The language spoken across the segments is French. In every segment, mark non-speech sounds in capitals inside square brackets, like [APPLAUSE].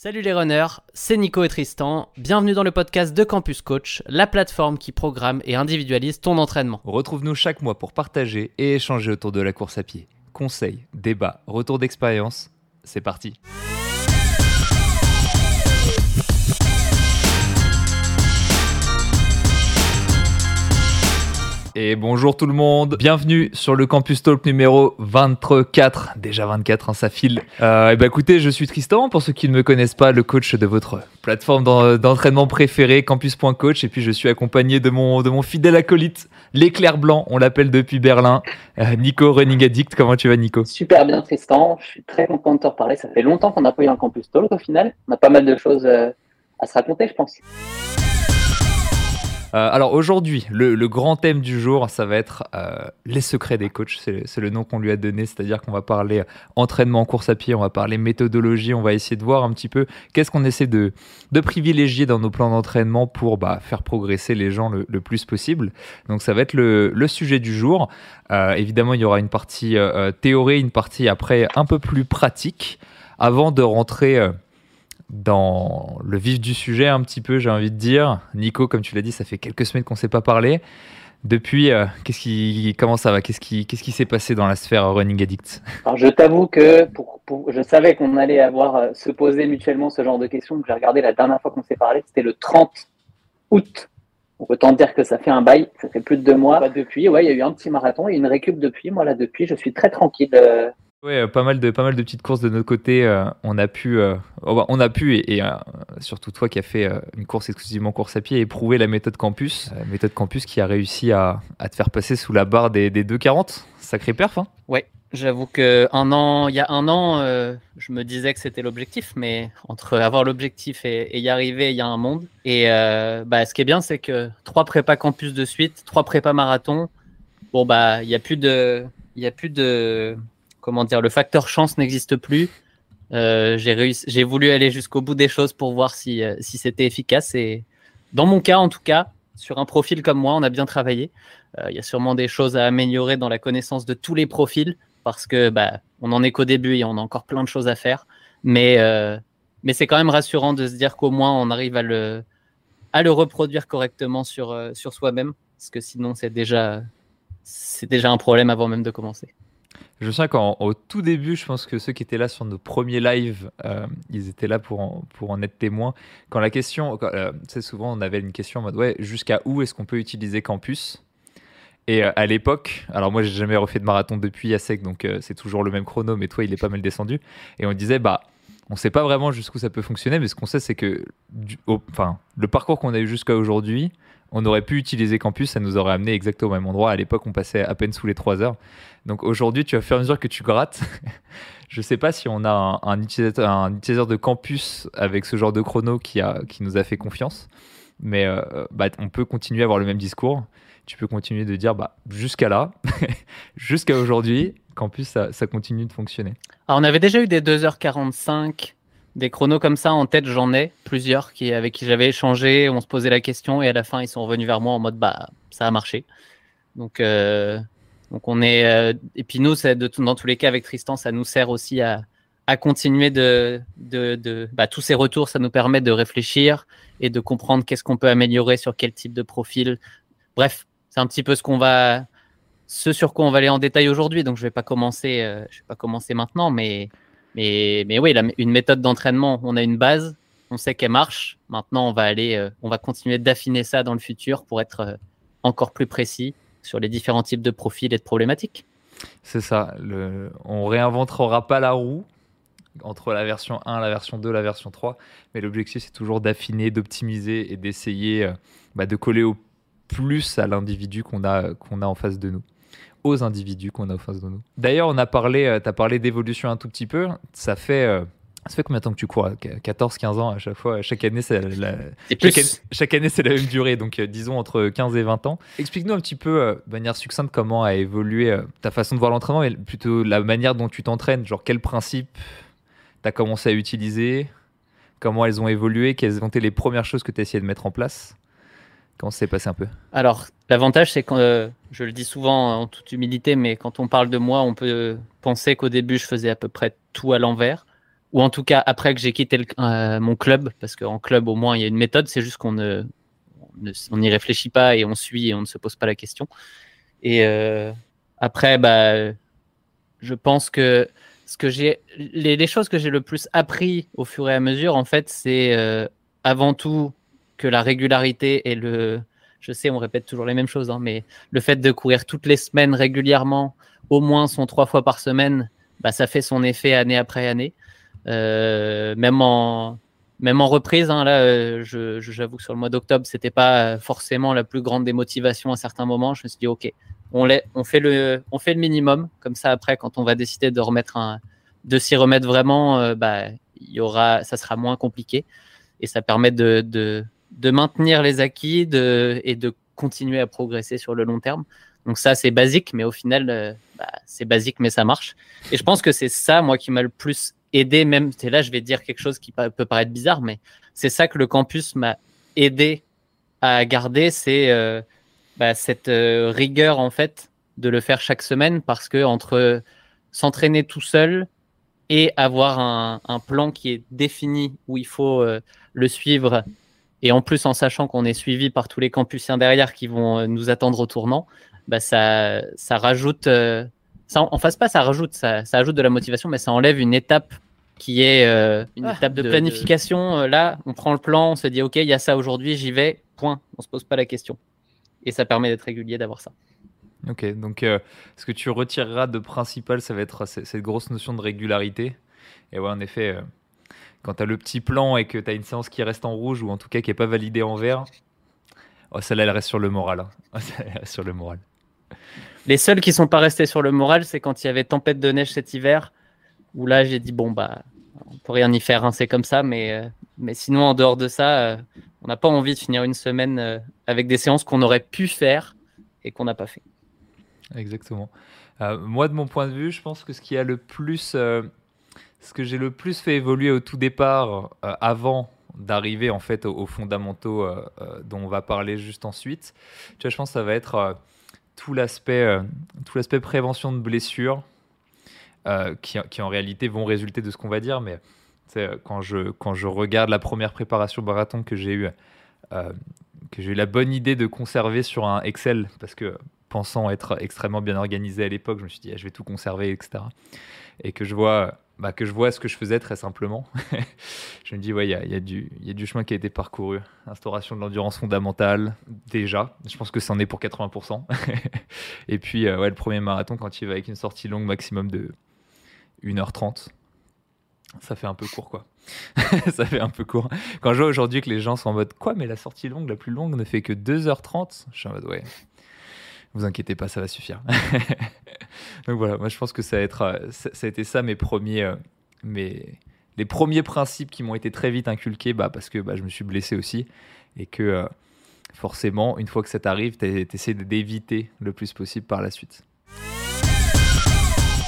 Salut les runners, c'est Nico et Tristan. Bienvenue dans le podcast de Campus Coach, la plateforme qui programme et individualise ton entraînement. Retrouve-nous chaque mois pour partager et échanger autour de la course à pied. Conseils, débats, retours d'expérience, c'est parti. Et bonjour tout le monde, bienvenue sur le Campus Talk numéro 24, déjà 24, hein, ça file. Euh, et bah écoutez, je suis Tristan, pour ceux qui ne me connaissent pas, le coach de votre plateforme d'entraînement préférée, campus.coach, et puis je suis accompagné de mon, de mon fidèle acolyte, l'éclair blanc, on l'appelle depuis Berlin, euh, Nico Running Addict, comment tu vas Nico? Super bien Tristan, je suis très content de te reparler, ça fait longtemps qu'on n'a pas eu un Campus Talk au final, on a pas mal de choses euh, à se raconter je pense. Euh, alors aujourd'hui, le, grand thème du jour, ça va être euh, les secrets des coachs. C'est le nom qu'on lui a donné, c'est-à-dire qu'on va parler entraînement en course à pied, on va parler méthodologie, on va essayer de voir un petit peu qu'est-ce qu'on essaie de, privilégier dans nos plans d'entraînement pour bah, faire progresser les gens le, plus possible. Donc ça va être le, sujet du jour. Euh, évidemment, il y aura une partie théorie, une partie après un peu plus pratique, avant de rentrer dans le vif du sujet un petit peu, j'ai envie de dire. Nico, comme tu l'as dit, ça fait quelques semaines qu'on ne s'est pas parlé. Depuis, euh, comment ça va? Qu'est-ce qui, s'est passé dans la sphère Running Addict? Alors, je t'avoue que je savais qu'on allait euh, se poser mutuellement ce genre de questions. J'ai regardé la dernière fois qu'on s'est parlé, c'était le 30 août. Donc autant dire que ça fait un bail, ça fait plus de deux mois. Depuis, ouais, il y a eu un petit marathon et une récup depuis. Moi là, depuis, je suis très tranquille. Euh, Ouais, euh, pas mal de pas mal de petites courses de notre côté. Euh, on a pu, euh, oh, bah, on a pu et, surtout toi qui as fait une course exclusivement course à pied, éprouver la méthode campus, méthode campus qui a réussi à, à, te faire passer sous la barre des, des 2,40. Sacré perf. Hein ouais, j'avoue que un an, il y a un an, je me disais que c'était l'objectif, mais entre avoir l'objectif et, y arriver, il y a un monde. Et bah, ce qui est bien, c'est que trois prépas campus de suite, trois prépas marathon. Bon bah, il y a plus de, il y a plus de comment dire, le facteur chance n'existe plus. Euh, j'ai voulu aller jusqu'au bout des choses pour voir si, euh, si c'était efficace. Et dans mon cas, en tout cas, sur un profil comme moi, on a bien travaillé. Euh, il y a sûrement des choses à améliorer dans la connaissance de tous les profils parce que bah, on en est qu'au début et on a encore plein de choses à faire. Mais, mais c'est quand même rassurant de se dire qu'au moins on arrive à le, à le reproduire correctement sur, sur soi-même parce que sinon c'est déjà, c'est déjà un problème avant même de commencer. Je me souviens qu'au tout début, je pense que ceux qui étaient là sur nos premiers lives, euh, ils étaient là pour en, pour en être témoins. Quand la question, euh, c'est souvent on avait une question en mode ouais, jusqu'à où est-ce qu'on peut utiliser Campus? Et euh, à l'époque, alors moi j'ai jamais refait de marathon depuis à donc c'est toujours le même chrono, mais toi il est pas mal descendu. Et on disait bah on sait pas vraiment jusqu'où ça peut fonctionner, mais ce qu'on sait c'est que enfin le parcours qu'on a eu jusqu'à aujourd'hui, on aurait pu utiliser Campus, ça nous aurait amené exactement au même endroit. À l'époque, on passait à peine sous les 3 heures. Donc aujourd'hui, tu vas faire mesure que tu grattes. [LAUGHS] je ne sais pas si on a un, utilisateur, de Campus avec ce genre de chrono qui, a, qui nous a fait confiance. Mais euh, bah, on peut continuer à avoir le même discours. Tu peux continuer de dire bah, jusqu'à là, [LAUGHS] jusqu'à aujourd'hui, Campus, ça, continue de fonctionner. Alors, on avait déjà eu des 2h45 des chronos comme ça en tête, j'en ai plusieurs qui, avec qui j'avais échangé, on se posait la question et à la fin ils sont revenus vers moi en mode bah ça a marché. Donc, euh, donc on est euh, et puis nous dans tous les cas avec Tristan ça nous sert aussi à, continuer de, bah, tous ces retours ça nous permet de réfléchir et de comprendre qu'est-ce qu'on peut améliorer sur quel type de profil. Bref, c'est un petit peu ce qu'on va ce sur quoi on va aller en détail aujourd'hui. Donc je vais pas commencer euh, je vais pas commencer maintenant mais mais, mais oui, une méthode d'entraînement, on a une base, on sait qu'elle marche. Maintenant, on va aller, euh, on va continuer d'affiner ça dans le futur pour être encore plus précis sur les différents types de profils et de problématiques. C'est ça. Le... On réinventera pas la roue entre la version 1, la version 2, la version 3. Mais l'objectif, c'est toujours d'affiner, d'optimiser et d'essayer euh, bah, de coller au plus à l'individu qu'on a, qu'on a en face de nous aux individus qu'on a en face de nous. D'ailleurs, on a parlé, euh, tu as parlé d'évolution un tout petit peu. Ça fait, euh, ça fait combien de temps que tu cours 14, 15 ans à chaque fois. Chaque année, c'est la, chaque, année, c'est la même durée. Donc, euh, disons entre 15 et 20 ans. Explique-nous un petit peu, de manière succincte, comment a évolué ta façon de voir l'entraînement, mais plutôt la manière dont tu t'entraînes. Genre, quels principes tu as commencé à utiliser? Comment elles ont évolué? Quelles ont été les premières choses que tu as essayé de mettre en place? Comment ça s'est passé un peu? Alors, l'avantage, c'est que euh, je le dis souvent en toute humilité, mais quand on parle de moi, on peut penser qu'au début, je faisais à peu près tout à l'envers. Ou en tout cas après que j'ai quitté mon club, parce qu'en club au moins il y a une méthode, c'est juste qu'on ne, on n'y réfléchit pas et on suit et on ne se pose pas la question. Et après, bah, je pense que ce que j'ai, les, choses que j'ai le plus appris au fur et à mesure, en fait, c'est avant tout que la régularité et le, je sais, on répète toujours les mêmes choses, hein, mais le fait de courir toutes les semaines régulièrement, au moins son trois fois par semaine, bah, ça fait son effet année après année. Euh, même en même en reprise, hein, là, euh, j'avoue que sur le mois d'octobre, c'était pas forcément la plus grande des motivations à certains moments. Je me suis dit, ok, on, fait le, on fait le minimum, comme ça après, quand on va décider de de s'y remettre vraiment, euh, bah, y aura, ça sera moins compliqué et ça permet de, de, de maintenir les acquis de, et de continuer à progresser sur le long terme. Donc ça, c'est basique, mais au final, euh, bah, c'est basique, mais ça marche. Et je pense que c'est ça, moi, qui m'a le plus aidé, même, c'est là, je vais dire quelque chose qui peut paraître bizarre, mais c'est ça que le campus m'a aidé à garder, c'est euh, bah, cette euh, rigueur, en fait, de le faire chaque semaine, parce que entre s'entraîner tout seul et avoir un, plan qui est défini, où il faut le suivre et en plus en sachant qu'on est suivi par tous les campusiens derrière qui vont euh, nous attendre au tournant, bah ça, ça rajoute, euh, ça, en face pas, ça rajoute, ça, ça, ajoute de la motivation, mais ça enlève une étape qui est euh, une ah, étape de, planification. Là, on prend le plan, on se dit ok, il y a ça aujourd'hui, j'y vais, point. On se pose pas la question. Et ça permet d'être régulier, d'avoir ça. Ok, donc ce que tu retireras de principal, ça va être cette grosse notion de régularité. Et ouais, en effet, quand tu as le petit plan et que tu as une séance qui reste en rouge ou en tout cas qui n'est pas validée en vert, oh, celle-là, elle reste sur le moral. Hein. [LAUGHS] Oh, sur le moral. Les seuls qui sont pas restés sur le moral, c'est quand il y avait tempête de neige cet hiver, où là j'ai dit bon bah on peut rien y faire, hein, c'est comme ça, mais, euh, mais sinon en dehors de ça, euh, on n'a pas envie de finir une semaine euh, avec des séances qu'on aurait pu faire et qu'on n'a pas fait. Exactement. moi de mon point de vue, je pense que ce qui a le plus ce que j'ai le plus fait évoluer au tout départ, avant d'arriver en fait aux, fondamentaux dont on va parler juste ensuite, tu vois, je pense que ça va être tout l'aspect tout l'aspect prévention de blessures qui, qui, en réalité vont résulter de ce qu'on va dire, mais quand je regarde la première préparation marathon que j'ai eu que j'ai eu la bonne idée de conserver sur un Excel parce que pensant être extrêmement bien organisé à l'époque, je me suis dit ah, je vais tout conserver etc. Et que je vois bah, que je vois ce que je faisais très simplement. [LAUGHS] je me dis, ouais, il y a, y, a y a, du chemin qui a été parcouru. Instauration de l'endurance fondamentale, déjà. Je pense que c'en est pour 80%. [LAUGHS] et puis, euh, ouais, le premier marathon, quand il va avec une sortie longue maximum de 1h30, ça fait un peu court, quoi. [LAUGHS] ça fait un peu court. Quand je vois aujourd'hui que les gens sont en mode, quoi, mais la sortie longue, la plus longue, ne fait que 2h30, je suis en mode, ouais, vous inquiétez pas, ça va suffire. [LAUGHS] Donc voilà, moi je pense que ça euh, a été ça mes premiers, euh, mes, les premiers principes qui m'ont été très vite inculqués bah, parce que bah, je me suis blessé aussi et que euh, forcément, une fois que ça t'arrive, tu essaies d'éviter le plus possible par la suite.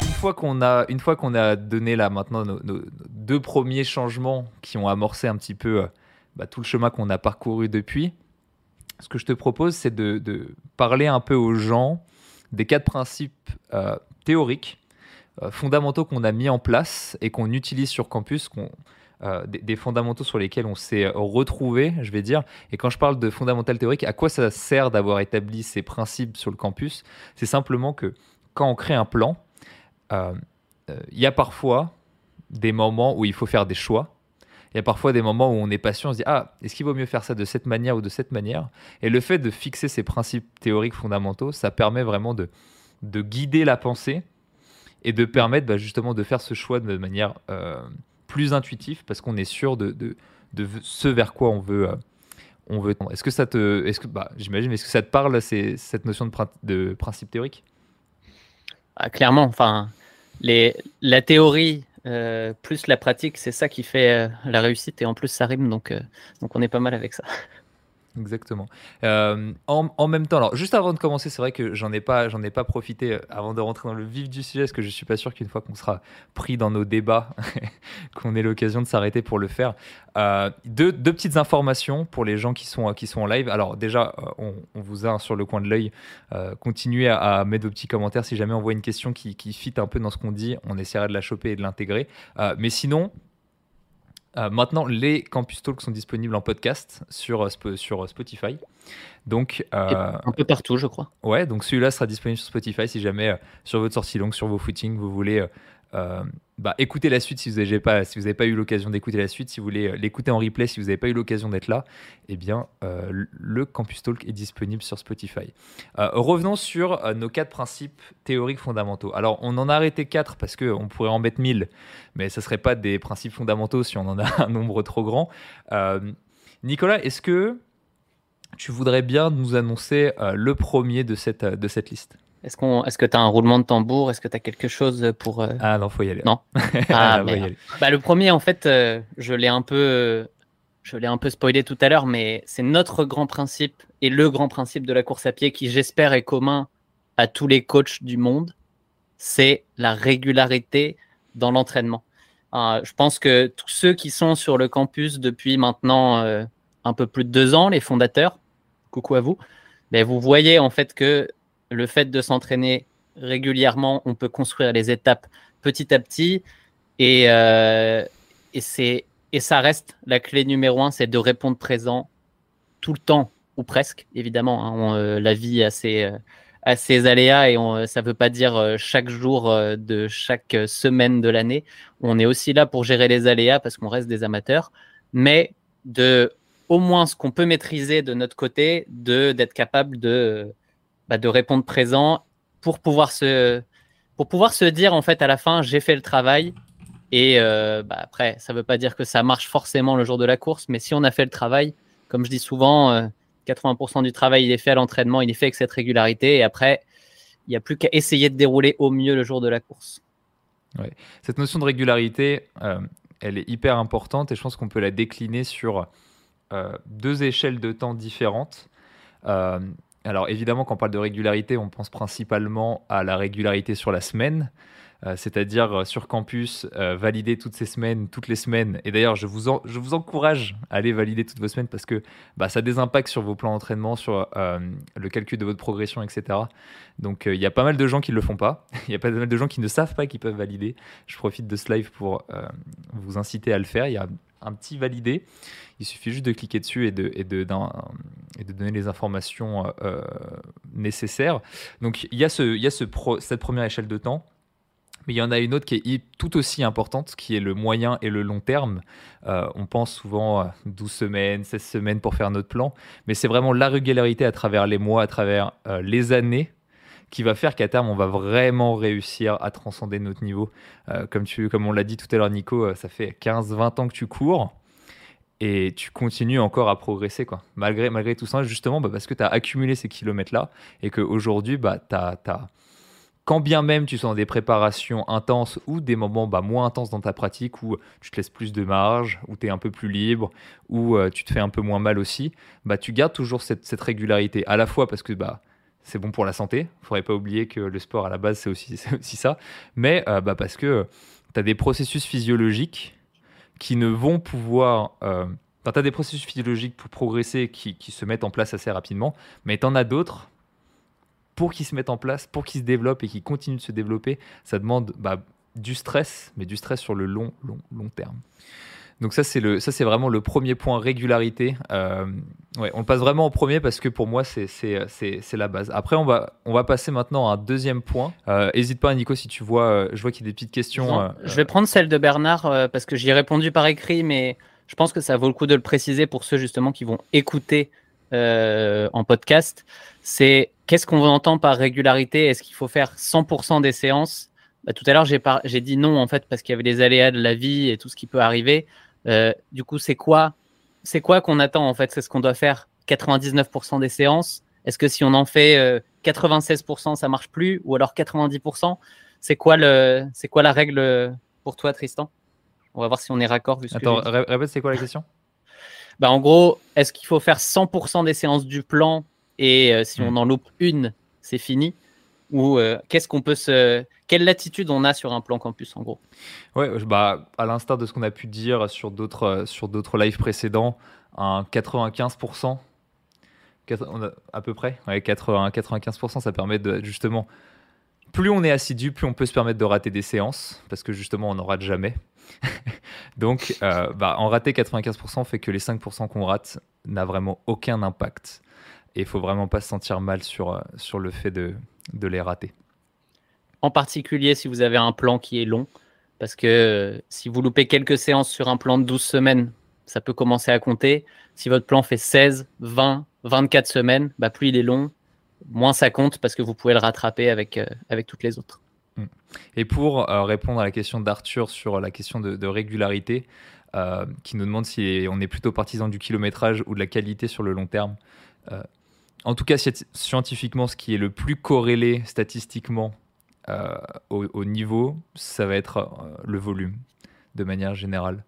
Une fois qu'on a, une a donné là maintenant nos, deux premiers changements qui ont amorcé un petit peu bah, tout le chemin qu'on a parcouru depuis, ce que je te propose, c'est de, parler un peu aux gens des quatre principes euh, théoriques euh, fondamentaux qu'on a mis en place et qu'on utilise sur campus, euh, des, fondamentaux sur lesquels on s'est retrouvé, je vais dire. Et quand je parle de fondamentaux théoriques, à quoi ça sert d'avoir établi ces principes sur le campus? C'est simplement que quand on crée un plan, il y a parfois des moments où il faut faire des choix il y a parfois des moments où on est patient, on se dit ah, est-ce qu'il vaut mieux faire ça de cette manière ou de cette manière? Et le fait de fixer ces principes théoriques fondamentaux, ça permet vraiment de, de guider la pensée et de permettre bah, justement de faire ce choix de manière euh, plus intuitive parce qu'on est sûr de, ce vers quoi on veut. Euh, on veut. Est-ce que ça te, est-ce que, bah, j'imagine, est-ce que ça te parle cette notion de, de principe théorique? Ah, Clairement, enfin, la théorie plus la pratique, c'est ça qui fait euh, la réussite et en plus ça rime, donc, euh, donc on est pas mal avec ça. [LAUGHS] Exactement. Euh, en, même temps, alors juste avant de commencer, c'est vrai que j'en ai pas, j'en ai pas profité euh, avant de rentrer dans le vif du sujet, parce que je suis pas sûr qu'une fois qu'on sera pris dans nos débats, [LAUGHS] qu'on ait l'occasion de s'arrêter pour le faire. Euh, deux, petites informations pour les gens qui sont qui sont en live. Alors déjà, on, vous a sur le coin de l'œil. continuez à, mettre vos petits commentaires si jamais on voit une question qui, qui fit un peu dans ce qu'on dit. On essaiera de la choper et de l'intégrer. mais sinon, maintenant, les Campus Talks sont disponibles en podcast sur, sur Spotify. Donc, un peu partout, je crois. Ouais, donc celui-là sera disponible sur Spotify si jamais sur votre sortie longue, sur vos footings, vous voulez euh, bah, écoutez la suite si vous n'avez pas, si pas eu l'occasion d'écouter la suite, si vous voulez euh, l'écouter en replay, si vous n'avez pas eu l'occasion d'être là, eh bien, euh, le Campus Talk est disponible sur Spotify. revenons sur nos quatre principes théoriques fondamentaux. Alors, on en a arrêté quatre parce qu'on pourrait en mettre mille, mais ce ne serait pas des principes fondamentaux si on en a [LAUGHS] un nombre trop grand. Nicolas, est-ce que tu voudrais bien nous annoncer le premier de cette, de cette liste? Est-ce qu'on, est-ce que tu as un roulement de tambour? Est-ce que tu as quelque chose pour euh, Ah non, faut y aller. Non? [LAUGHS] Ah, bah, le premier, en fait, euh, je l'ai un peu, je l'ai un peu spoilé tout à l'heure, mais c'est notre grand principe et le grand principe de la course à pied qui, j'espère, est commun à tous les coachs du monde. C'est la régularité dans l'entraînement. Euh, je pense que tous ceux qui sont sur le campus depuis maintenant un peu plus de deux ans, les fondateurs, coucou à vous, ben, vous voyez en fait que le fait de s'entraîner régulièrement, on peut construire les étapes petit à petit. Et, euh, et, et ça reste la clé numéro un, c'est de répondre présent tout le temps, ou presque, évidemment. Hein. Euh, la vie a ses, euh, aléas et ça ne veut pas dire chaque jour de chaque semaine de l'année. On est aussi là pour gérer les aléas parce qu'on reste des amateurs, mais de au moins ce qu'on peut maîtriser de notre côté, de d'être capable de bah, de répondre présent pour pouvoir se pour pouvoir se dire en fait à la fin j'ai fait le travail. Et euh, bah, après ça veut pas dire que ça marche forcément le jour de la course mais si on a fait le travail comme je dis souvent 80% euh, du travail il est fait à l'entraînement il est fait avec cette régularité. Et après il n'y a plus qu'à essayer de dérouler au mieux le jour de la course. Cette notion de régularité euh, elle est hyper importante et je pense qu'on peut la décliner sur deux échelles de temps différentes alors évidemment, quand on parle de régularité, on pense principalement à la régularité sur la semaine, euh, c'est-à-dire euh, sur campus, euh, valider toutes ces semaines, toutes les semaines. Et d'ailleurs, je vous, encourage à aller valider toutes vos semaines parce que bah, ça a des impacts sur vos plans d'entraînement, sur le calcul de votre progression, etc. Donc il y a pas mal de gens qui ne le font pas. [LAUGHS] Il y a pas mal de gens qui ne savent pas qu'ils peuvent valider. Je profite de ce live pour vous inciter à le faire. Il y a un petit validé. Il suffit juste de cliquer dessus et de, donner les informations nécessaires. Donc il y a, cette première échelle de temps. Mais il y en a une autre qui est tout aussi importante, qui est le moyen et le long terme. Euh, on pense souvent à 12 semaines, 16 semaines pour faire notre plan, mais c'est vraiment la régularité à travers les mois, à travers les années, qui va faire qu'à terme, on va vraiment réussir à transcender notre niveau. comme, tu, comme on l'a dit tout à l'heure, Nico, ça fait 15-20 ans que tu cours et tu continues encore à progresser, quoi. Malgré, malgré tout ça, justement, bah, parce que tu as accumulé ces kilomètres-là et qu'aujourd'hui, bah, tu as, quand bien même tu sens des préparations intenses ou des moments bah, moins intenses dans ta pratique où tu te laisses plus de marge, où tu es un peu plus libre, où euh, tu te fais un peu moins mal aussi, bah, tu gardes toujours cette, régularité. À la fois parce que bah, c'est bon pour la santé, il faudrait pas oublier que le sport à la base c'est aussi, [LAUGHS] aussi ça, mais euh, bah, parce que tu as des processus physiologiques qui ne vont pouvoir... Euh, tu as des processus physiologiques pour progresser qui, qui, se mettent en place assez rapidement, mais tu en as d'autres pour qu'ils se mettent en place, pour qu'ils se développent et qu'ils continuent de se développer, ça demande bah, du stress, mais du stress sur le long, long, long terme. Donc ça c'est le ça c'est vraiment le premier point régularité. Euh, ouais, on le passe vraiment au premier parce que pour moi c'est c'est la base. Après on va on va passer maintenant à un deuxième point. Euh, hésite pas Nico si tu vois euh, je vois qu'il y a des petites questions. je vais prendre celle de Bernard parce que j'y ai répondu par écrit mais je pense que ça vaut le coup de le préciser pour ceux justement qui vont écouter en podcast. C'est qu'est-ce qu'on entend par régularité? Est-ce qu'il faut faire 100% des séances? Bah, tout à l'heure, j'ai dit non en fait parce qu'il y avait les aléas de la vie et tout ce qui peut arriver. Euh, du coup, c'est quoi c'est quoi qu'on attend en fait? C'est ce qu'on doit faire 99% des séances. Est-ce que si on en fait 96%, euh, ça marche plus? Ou alors 90% C'est quoi, le, c'est quoi la règle pour toi, Tristan? On va voir si on est raccord. Attends, répète, c'est quoi la question? Bah, En gros, est-ce qu'il faut faire 100% des séances du plan et euh, si on hmm. en loupe une, c'est fini ou euh, qu'est-ce qu'on peut se quelle latitude on a sur un plan campus en gros? Ouais, bah à l'instar de ce qu'on a pu dire sur d'autres euh, sur d'autres lives précédents, un 95% à peu près, ouais, 80, 95%, ça permet de justement plus on est assidu, plus on peut se permettre de rater des séances parce que justement on n'en rate jamais. [LAUGHS] Donc, bah, en rater 95% fait que les 5% qu'on rate n'a vraiment aucun impact. Et il faut vraiment pas se sentir mal sur, sur le fait de, de les rater. En particulier si vous avez un plan qui est long, parce que si vous loupez quelques séances sur un plan de 12 semaines, ça peut commencer à compter. Si votre plan fait 16, 20, 24 semaines, bah plus il est long, moins ça compte parce que vous pouvez le rattraper avec, euh, avec toutes les autres. Mm. Et pour euh, répondre à la question d'Arthur sur la question de, régularité, euh, qui nous demande si on est plutôt partisan du kilométrage ou de la qualité sur le long terme. En tout cas, scientifiquement, ce qui est le plus corrélé statistiquement au, niveau, ça va être le volume de manière générale.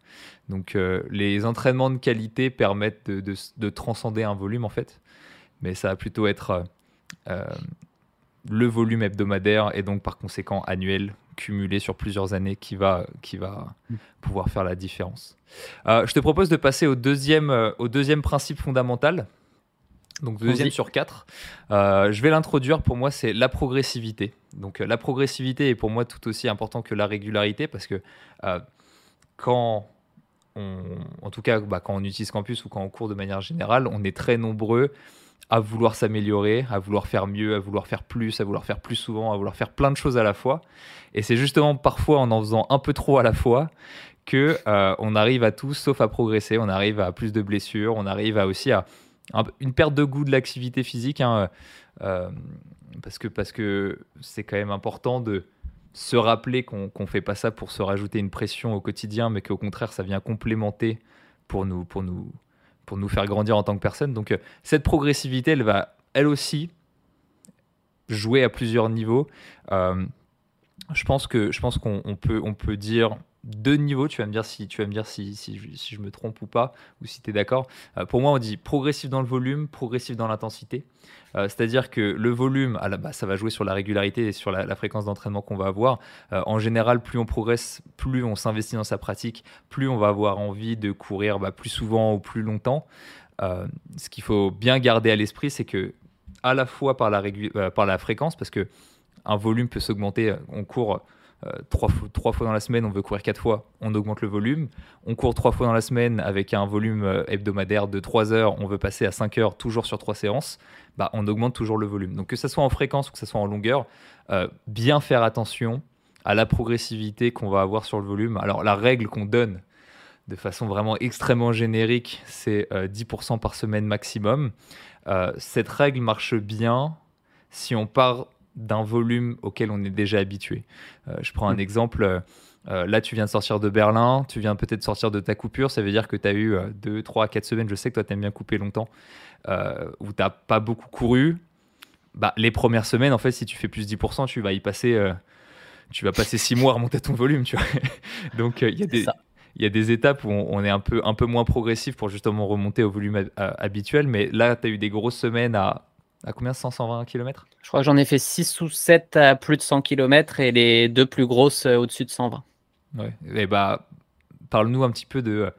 Donc les entraînements de qualité permettent de, de, transcender un volume en fait, mais ça va plutôt être euh, le volume hebdomadaire et donc par conséquent annuel cumulé sur plusieurs années qui va, pouvoir faire la différence. Euh, je te propose de passer euh, au deuxième principe fondamental. Donc deuxième sur quatre. je vais l'introduire. Pour moi, c'est la progressivité. Donc la progressivité est pour moi tout aussi important que la régularité parce que quand on, en tout cas, bah, quand on utilise Campus ou quand on court de manière générale, on est très nombreux à vouloir s'améliorer, à vouloir faire mieux, à vouloir faire plus, à vouloir faire plus souvent, à vouloir faire plein de choses à la fois. Et c'est justement parfois en en faisant un peu trop à la fois que euh, on arrive à tout sauf à progresser. On arrive à plus de blessures, on arrive à aussi à une perte de goût de l'activité physique, hein, euh, parce que parce que c'est quand même important de se rappeler qu'on ne fait pas ça pour se rajouter une pression au quotidien, mais qu'au contraire ça vient complémenter pour nous pour nous pour nous faire grandir en tant que personne. Donc euh, cette progressivité, elle va elle aussi jouer à plusieurs niveaux. Euh, je pense que je pense qu'on peut on peut dire deux niveaux. Tu vas me dire si tu vas me dire si, si, je me trompe ou pas ou si tu es d'accord. Euh, pour moi, on dit progressif dans le volume, progressif dans l'intensité. Euh, c'est-à-dire que le volume, à la, base, ça va jouer sur la régularité et sur la, fréquence d'entraînement qu'on va avoir. Euh, en général, plus on progresse, plus on s'investit dans sa pratique, plus on va avoir envie de courir bah, plus souvent ou plus longtemps. ce qu'il faut bien garder à l'esprit, c'est que à la fois par la, par la fréquence, parce que un volume peut s'augmenter, on court euh, trois, fois dans la semaine, on veut courir quatre fois, on augmente le volume. On court trois fois dans la semaine avec un volume euh, hebdomadaire de 3 heures, on veut passer à 5 heures, toujours sur trois séances, bah, on augmente toujours le volume. Donc que ce soit en fréquence ou que ce soit en longueur, euh, bien faire attention à la progressivité qu'on va avoir sur le volume. Alors la règle qu'on donne de façon vraiment extrêmement générique, c'est 10% par semaine maximum. cette règle marche bien si on part d'un volume auquel on est déjà habitué. Euh, je prends un mm. exemple. Euh, euh, là, tu viens de sortir de Berlin, tu viens peut-être sortir de ta coupure, ça veut dire que tu as eu 2, 3, 4 semaines, je sais que toi, tu aimes bien couper longtemps, où tu n'as pas beaucoup couru. Bah, les premières semaines, en fait, si tu fais plus 10%, tu vas y passer, tu vas passer 6 [LAUGHS] mois à remonter ton volume. Tu vois [LAUGHS] Donc, il y a des... Il y a des étapes où on, est un peu, un peu moins progressif pour justement remonter au volume habituel, mais là, tu as eu des grosses semaines à à combien? 100, 120 km Je crois que j'en ai fait 6 ou 7 à plus de 100 km et les deux plus grosses euh, au-dessus de 120. Ouais. Et bah, parle-nous un petit peu de euh,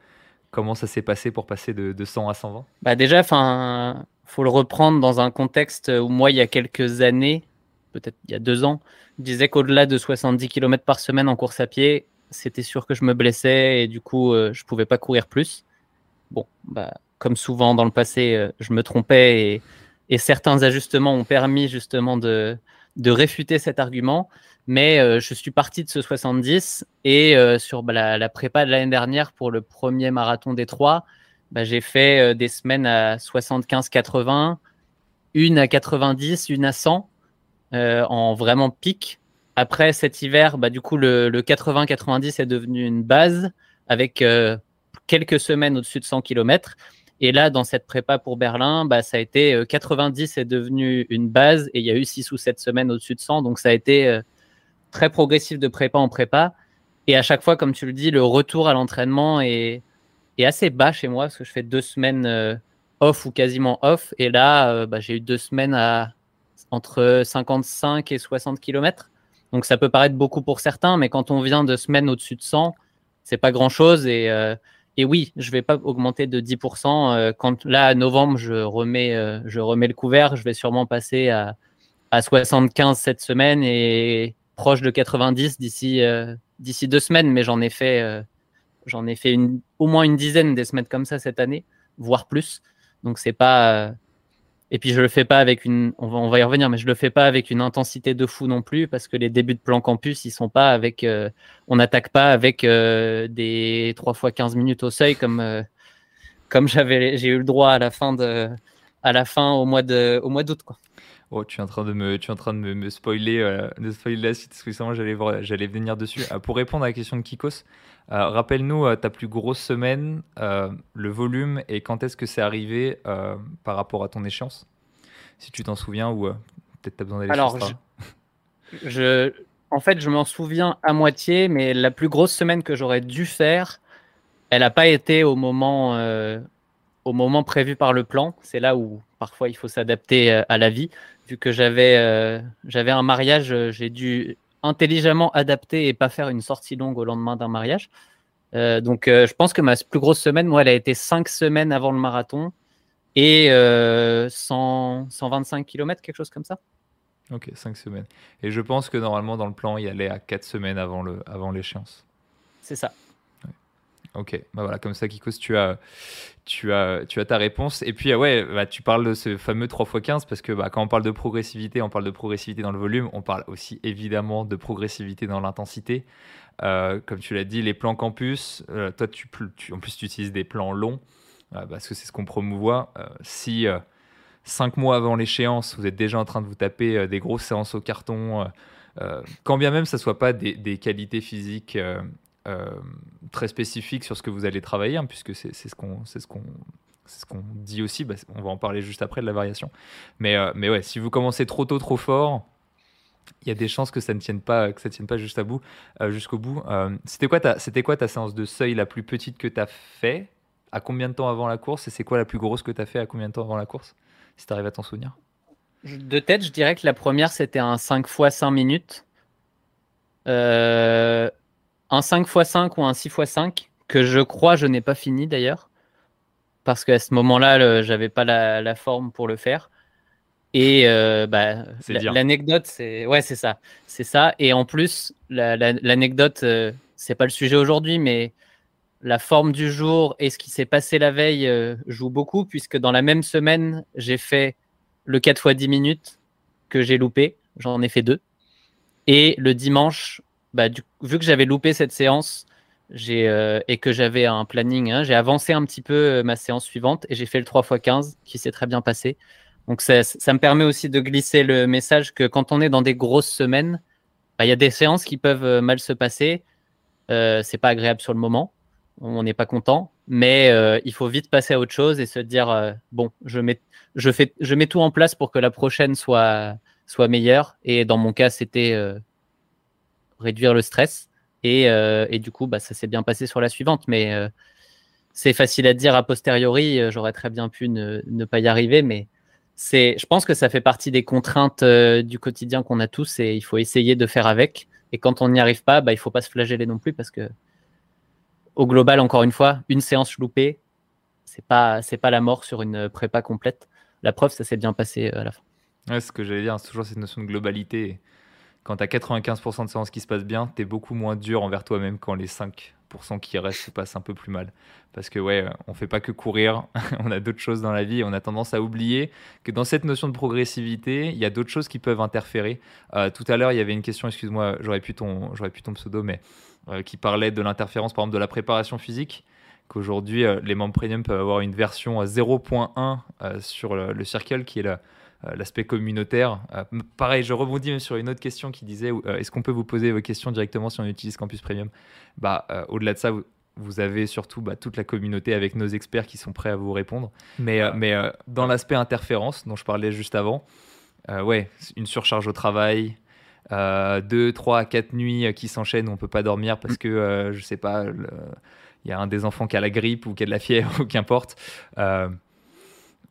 comment ça s'est passé pour passer de, 100 à 120. Bah déjà, enfin, faut le reprendre dans un contexte où moi, il y a quelques années, peut-être il y a deux ans, je disais qu'au-delà de 70 km par semaine en course à pied, c'était sûr que je me blessais et du coup, euh, je pouvais pas courir plus. Bon, bah, comme souvent dans le passé, je me trompais et et certains ajustements ont permis justement de, de réfuter cet argument. Mais euh, je suis parti de ce 70 et euh, sur bah, la, prépa de l'année dernière pour le premier marathon des trois, bah, j'ai fait euh, des semaines à 75-80, une à 90, une à 100 en vraiment pic. Après cet hiver, bah, du coup, le, le 80-90 est devenu une base avec quelques semaines au-dessus de 100 km. Et là, dans cette prépa pour Berlin, bah, ça a été 90 euh, est devenu une base et il y a eu 6 ou 7 semaines au-dessus de 100. Donc ça a été euh, très progressif de prépa en prépa. Et à chaque fois, comme tu le dis, le retour à l'entraînement est, assez bas chez moi parce que je fais deux semaines euh, off ou quasiment off. Et là, bah, j'ai eu deux semaines à entre 55 et 60 km. Donc ça peut paraître beaucoup pour certains, mais quand on vient de semaines au-dessus de 100, c'est pas grand-chose. Et et oui, je vais pas augmenter de 10%. Euh, quand là, à novembre, je remets, euh, je remets le couvert, je vais sûrement passer à, à 75 cette semaine et proche de 90 d'ici euh, d'ici deux semaines. Mais j'en ai fait j'en ai fait une, au moins une dizaine des semaines comme ça cette année, voire plus. Donc c'est pas. Et puis je le fais pas avec une. On va, y revenir, mais je le fais pas avec une intensité de fou non plus, parce que les débuts de plan campus, ils sont pas avec. on n'attaque pas avec des 3 fois 15 minutes au seuil comme comme j'avais j'ai eu le droit à la fin de à la fin au mois de au mois d'août quoi. Oh, tu es en train de me, tu es en train de me, spoiler, euh, de spoiler la suite, parce que j'allais, j'allais venir dessus. Euh, pour répondre à la question de Kikos, euh, rappelle-nous ta plus grosse semaine, le volume et quand est-ce que c'est arrivé par rapport à ton échéance? Si tu t'en souviens ou peut-être tu as besoin d'aller Alors, je, je, en fait, je m'en souviens à moitié, mais la plus grosse semaine que j'aurais dû faire, elle n'a pas été au moment, au moment prévu par le plan. C'est là où parfois il faut s'adapter à la vie vu que j'avais euh, j'avais un mariage, euh, j'ai dû intelligemment adapter et pas faire une sortie longue au lendemain d'un mariage. Euh, donc je pense que ma plus grosse semaine, moi, elle a été cinq semaines avant le marathon et 100, 125 km, quelque chose comme ça. Ok, cinq semaines. Et je pense que normalement, dans le plan, il allait à quatre semaines avant l'échéance. Avant C'est ça. Ok, bah voilà, comme ça, Kikos, tu as, tu as, tu as ta réponse. Et puis, ouais, bah, tu parles de ce fameux 3x15 parce que bah, quand on parle de progressivité, on parle de progressivité dans le volume, on parle aussi évidemment de progressivité dans l'intensité. Euh, comme tu l'as dit, les plans campus, euh, toi, tu, en plus, tu utilises des plans longs euh, parce que c'est ce qu'on promouvoit. si cinq mois avant l'échéance, vous êtes déjà en train de vous taper des grosses séances au carton, quand bien même ça soit pas des, qualités physiques euh, très spécifique sur ce que vous allez travailler, hein, puisque c'est ce qu'on ce qu'on ce qu'on dit aussi. Bah, on va en parler juste après de la variation. Mais, euh, mais ouais, si vous commencez trop tôt, trop fort, il y a des chances que ça ne tienne pas, que ça tienne pas juste bout, euh, jusqu'au bout. c'était quoi ta, c'était quoi ta séance de seuil la plus petite que tu as fait? À combien de temps avant la course? Et c'est quoi la plus grosse que tu as fait à combien de temps avant la course? Si tu arrives à t'en souvenir. De tête, je dirais que la première c'était un 5 x 5 minutes. Euh, un 5x5 ou un 6x5 que je crois je n'ai pas fini d'ailleurs parce qu'à ce moment-là j'avais pas la, forme pour le faire. Et euh, bah, l'anecdote c'est ouais c'est ça. C'est ça. Et en plus l'anecdote euh, c'est pas le sujet aujourd'hui mais la forme du jour et ce qui s'est passé la veille euh, joue beaucoup puisque dans la même semaine j'ai fait le 4 x 10 minutes que j'ai loupé. J'en ai fait deux. Et le dimanche bah, vu que j'avais loupé cette séance euh, et que j'avais un planning, hein, j'ai avancé un petit peu euh, ma séance suivante et j'ai fait le 3x15 qui s'est très bien passé. Donc ça, me permet aussi de glisser le message que quand on est dans des grosses semaines, bah, il y a des séances qui peuvent euh, mal se passer. Euh, c'est pas agréable sur le moment, on n'est pas content, mais il faut vite passer à autre chose et se dire bon, je mets, je fais, je mets tout en place pour que la prochaine soit soit meilleure. Et dans mon cas, c'était réduire le stress. Et, euh, et du coup, bah, ça s'est bien passé sur la suivante. Mais euh, c'est facile à dire a posteriori. Euh, j'aurais très bien pu ne, ne, pas y arriver. Mais c'est, je pense que ça fait partie des contraintes du quotidien qu'on a tous et il faut essayer de faire avec. Et quand on n'y arrive pas, bah, il faut pas se flageller non plus parce que, au global, encore une fois, une séance loupée, c'est pas, c'est pas la mort sur une prépa complète. La preuve, ça s'est bien passé à la fin. Ouais, ce que j'allais dire, c'est toujours cette notion de globalité quand tu as 95% de séances qui se passent bien, tu es beaucoup moins dur envers toi-même quand les 5% qui restent se passent un peu plus mal. Parce que, ouais, on fait pas que courir, [LAUGHS] on a d'autres choses dans la vie et on a tendance à oublier que dans cette notion de progressivité, il y a d'autres choses qui peuvent interférer. Euh, tout à l'heure, il y avait une question, excuse-moi, j'aurais pu, ton, pu pseudo, mais euh, qui parlait de l'interférence, par exemple, de la préparation physique qu'aujourd'hui euh, les membres premium peuvent avoir une version 0.1 sur le, le, circle qui est la, l'aspect communautaire. Euh, pareil, je rebondis même sur une autre question qui disait euh, est-ce qu'on peut vous poser vos questions directement si on utilise Campus Premium? Bah, Au-delà de ça, vous, avez surtout bah, toute la communauté avec nos experts qui sont prêts à vous répondre. Mais, mais dans l'aspect interférence dont je parlais juste avant, ouais, une surcharge au travail, deux, trois, quatre nuits qui s'enchaînent, on ne peut pas dormir parce que, je sais pas, il y a un des enfants qui a la grippe ou qui a de la fièvre [LAUGHS] ou qu'importe